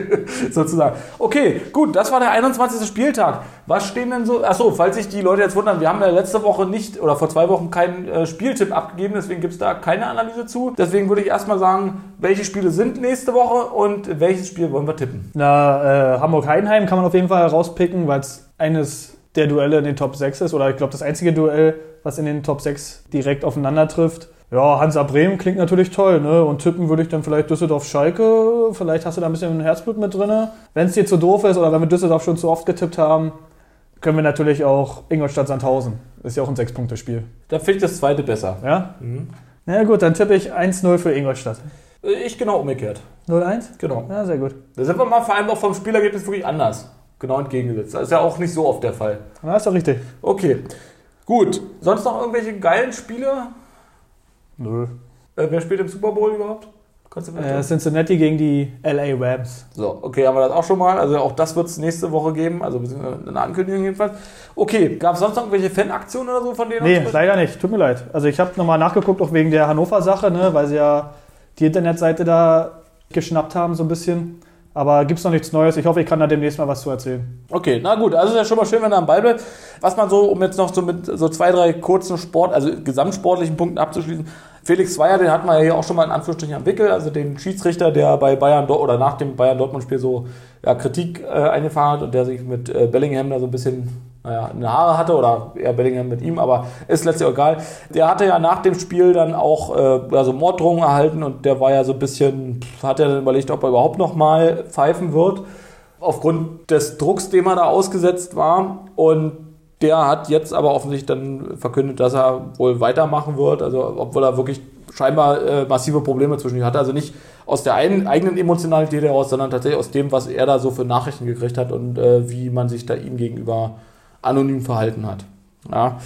Sozusagen. Okay, gut, das war der 21. Spieltag. Was stehen denn so? Achso, falls sich die Leute jetzt wundern, wir haben ja letzte Woche nicht oder vor zwei Wochen keinen äh, Spieltipp abgegeben, deswegen gibt es da keine Analyse zu. Deswegen würde ich erstmal sagen, welche Spiele sind nächste Woche und welches Spiel wollen wir tippen? Na, äh, Hamburg-Heidenheim kann man auf jeden Fall rauspicken, weil es eines der Duelle in den Top 6 ist. Oder ich glaube, das einzige Duell, was in den Top 6 direkt aufeinander trifft. Ja, Hansa Bremen klingt natürlich toll, ne? Und tippen würde ich dann vielleicht Düsseldorf-Schalke. Vielleicht hast du da ein bisschen Herzblut mit drin. Wenn es dir zu doof ist oder wenn wir Düsseldorf schon zu oft getippt haben, können wir natürlich auch Ingolstadt-Sandhausen. Ist ja auch ein Sechs-Punkte-Spiel. Da finde ich das zweite besser. Ja? Mhm. Na gut, dann tippe ich 1-0 für Ingolstadt. Äh, Ich genau umgekehrt. 0-1? Genau. Ja, sehr gut. Da sind wir mal vor allem auch vom Spielergebnis wirklich anders. Genau entgegengesetzt. Das ist ja auch nicht so oft der Fall. Ja, ist doch richtig. Okay, gut. Sonst noch irgendwelche geilen Spiele? Nö. Äh, wer spielt im Super Bowl überhaupt? Kannst du vielleicht Äh, Cincinnati gegen die LA Rams. so, okay, haben wir das auch schon mal. Also auch das wird es nächste Woche geben. Also eine Ankündigung jedenfalls. Okay, gab es sonst noch irgendwelche Fanaktionen oder so von denen? Nee, leider nicht. Tut mir leid. Also ich habe nochmal nachgeguckt, auch wegen der Hannover-Sache, ne, weil sie ja die Internetseite da geschnappt haben, so ein bisschen. Aber gibt's noch nichts Neues. Ich hoffe, ich kann da demnächst mal was zu erzählen. Okay, na gut, also ist ja schon mal schön, wenn er am Ball bleibt. Was man so, um jetzt noch so mit so zwei, drei kurzen Sport, also gesamtsportlichen Punkten abzuschließen. Felix Zweier, den hat man ja hier auch schon mal in Anführungsstrichen am Wickel, also den Schiedsrichter, der bei Bayern oder nach dem Bayern-Dortmund-Spiel so ja, Kritik äh, eingefahren hat und der sich mit äh, Bellingham da so ein bisschen naja, eine Haare hatte oder eher Bellingham mit ihm, aber ist letztlich egal. Der hatte ja nach dem Spiel dann auch äh, also Morddrohungen erhalten und der war ja so ein bisschen, hat er dann überlegt, ob er überhaupt noch mal pfeifen wird aufgrund des Drucks, dem er da ausgesetzt war. Und der hat jetzt aber offensichtlich dann verkündet, dass er wohl weitermachen wird. Also, obwohl er wirklich scheinbar äh, massive Probleme zwischen hatte. Also nicht aus der ein, eigenen Emotionalität heraus, sondern tatsächlich aus dem, was er da so für Nachrichten gekriegt hat und äh, wie man sich da ihm gegenüber anonym verhalten hat. Ja.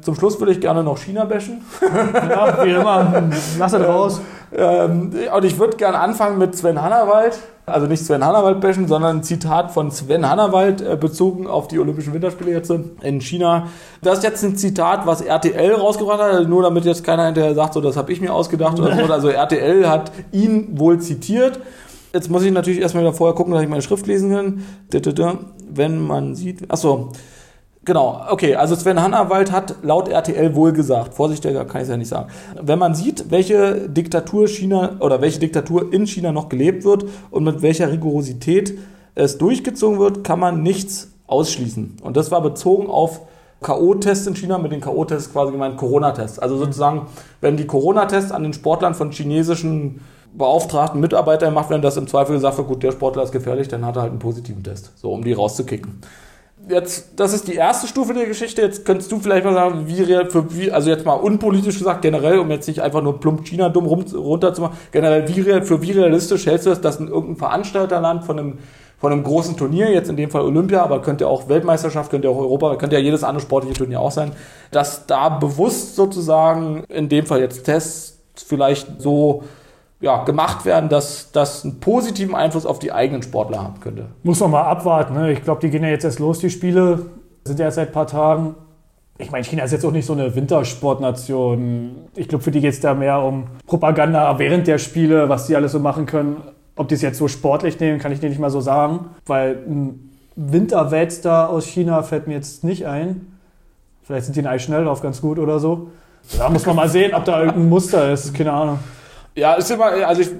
Zum Schluss würde ich gerne noch China bashen. Ja, wie immer. Lass es raus. Ähm, und ich würde gerne anfangen mit Sven Hannawald. Also nicht Sven Hannawald bashen, sondern ein Zitat von Sven Hannawald äh, bezogen auf die Olympischen Winterspiele jetzt in China. Das ist jetzt ein Zitat, was RTL rausgebracht hat, also nur damit jetzt keiner hinterher sagt, so das habe ich mir ausgedacht oder so. Also RTL hat ihn wohl zitiert. Jetzt muss ich natürlich erstmal wieder vorher gucken, dass ich meine Schrift lesen kann. Wenn man sieht. Achso. Genau, okay, also Sven Hannawald hat laut RTL wohl gesagt, vorsichtiger kann ich es ja nicht sagen, wenn man sieht, welche Diktatur China oder welche Diktatur in China noch gelebt wird und mit welcher Rigorosität es durchgezogen wird, kann man nichts ausschließen. Und das war bezogen auf K.O.-Tests in China, mit den K.O.-Tests quasi gemeint Corona-Tests. Also sozusagen, wenn die Corona-Tests an den Sportlern von chinesischen beauftragten Mitarbeitern gemacht werden, dass im Zweifel gesagt wird, gut, der Sportler ist gefährlich, dann hat er halt einen positiven Test, so um die rauszukicken. Jetzt, das ist die erste Stufe der Geschichte. Jetzt könntest du vielleicht mal sagen, wie, für, wie also jetzt mal unpolitisch gesagt, generell, um jetzt nicht einfach nur plump China dumm rum, runterzumachen, generell, wie, für wie realistisch hältst du das, dass in irgendein Veranstalterland von einem von einem großen Turnier, jetzt in dem Fall Olympia, aber könnte auch Weltmeisterschaft, könnte auch Europa, könnte ja jedes andere sportliche Turnier auch sein, dass da bewusst sozusagen, in dem Fall jetzt Tests, vielleicht so ja, gemacht werden, dass das einen positiven Einfluss auf die eigenen Sportler haben könnte. Muss man mal abwarten. Ne? Ich glaube, die gehen ja jetzt erst los, die Spiele. Sind ja erst seit ein paar Tagen. Ich meine, China ist jetzt auch nicht so eine Wintersportnation. Ich glaube, für die geht es da mehr um Propaganda während der Spiele, was die alles so machen können. Ob die es jetzt so sportlich nehmen, kann ich dir nicht mal so sagen, weil ein Winterweltstar aus China fällt mir jetzt nicht ein. Vielleicht sind die in Eisschnelllauf ganz gut oder so. Da muss man mal sehen, ob da irgendein Muster ist. Keine Ahnung. Ja, ist immer, also ich,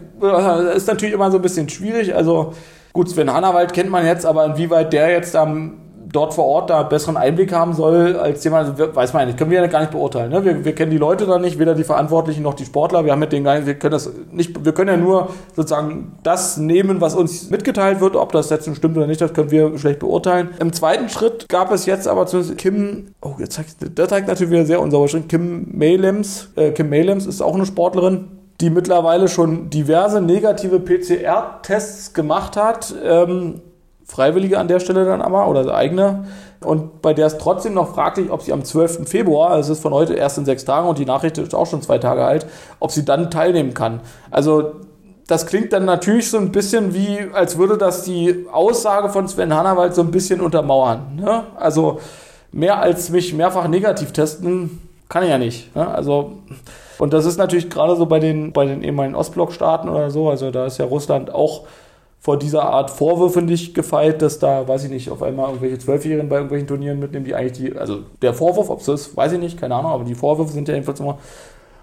ist natürlich immer so ein bisschen schwierig. Also gut, Sven Hannawald kennt man jetzt, aber inwieweit der jetzt am dort vor Ort da besseren Einblick haben soll als jemand, weiß man nicht, können wir ja gar nicht beurteilen. Ne? Wir, wir kennen die Leute da nicht, weder die Verantwortlichen noch die Sportler. Wir haben mit denen gar nicht, wir können das nicht, wir können ja nur sozusagen das nehmen, was uns mitgeteilt wird, ob das jetzt stimmt oder nicht, das können wir schlecht beurteilen. Im zweiten Schritt gab es jetzt aber zu Kim, oh, jetzt zeigt, der zeigt natürlich wieder sehr unsauber Kim Maylems, äh, Kim Maylems ist auch eine Sportlerin, die mittlerweile schon diverse negative PCR-Tests gemacht hat. Ähm, Freiwillige an der Stelle dann aber oder eigene. Und bei der ist trotzdem noch fraglich, ob sie am 12. Februar, also es ist von heute erst in sechs Tagen und die Nachricht ist auch schon zwei Tage alt, ob sie dann teilnehmen kann. Also das klingt dann natürlich so ein bisschen wie, als würde das die Aussage von Sven Hannawald so ein bisschen untermauern. Ne? Also mehr als mich mehrfach negativ testen, kann ich ja nicht. Ne? Also und das ist natürlich gerade so bei den, bei den ehemaligen Ostblock-Staaten oder so, also da ist ja Russland auch vor dieser Art Vorwürfe nicht gefeit, dass da, weiß ich nicht, auf einmal irgendwelche Zwölfjährigen bei irgendwelchen Turnieren mitnehmen, die eigentlich die, also der Vorwurf, ob es ist, weiß ich nicht, keine Ahnung, aber die Vorwürfe sind ja jedenfalls immer.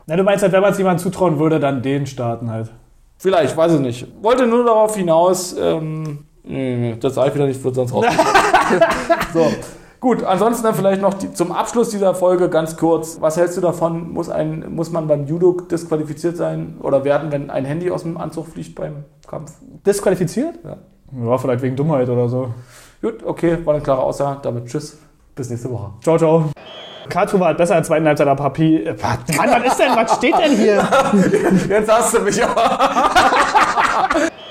Na, du meinst halt, wenn man es jemandem zutrauen würde, dann den Staaten halt. Vielleicht, weiß ich nicht. Wollte nur darauf hinaus, ähm, das sage ich wieder nicht, wird sonst raus. so. Gut, ansonsten dann vielleicht noch die, zum Abschluss dieser Folge ganz kurz. Was hältst du davon? Muss, ein, muss man beim Judo disqualifiziert sein oder werden, wenn ein Handy aus dem Anzug fliegt beim Kampf? Disqualifiziert? Ja. Ja, vielleicht wegen Dummheit oder so. Gut, okay, war eine klare Aussage. Damit tschüss. Bis nächste Woche. Ciao, ciao. Karlsruhe war halt besser als zweiten Halbzeit, aber Papi. Äh, Mann, was ist denn? Was steht denn hier? Jetzt hast du mich aber.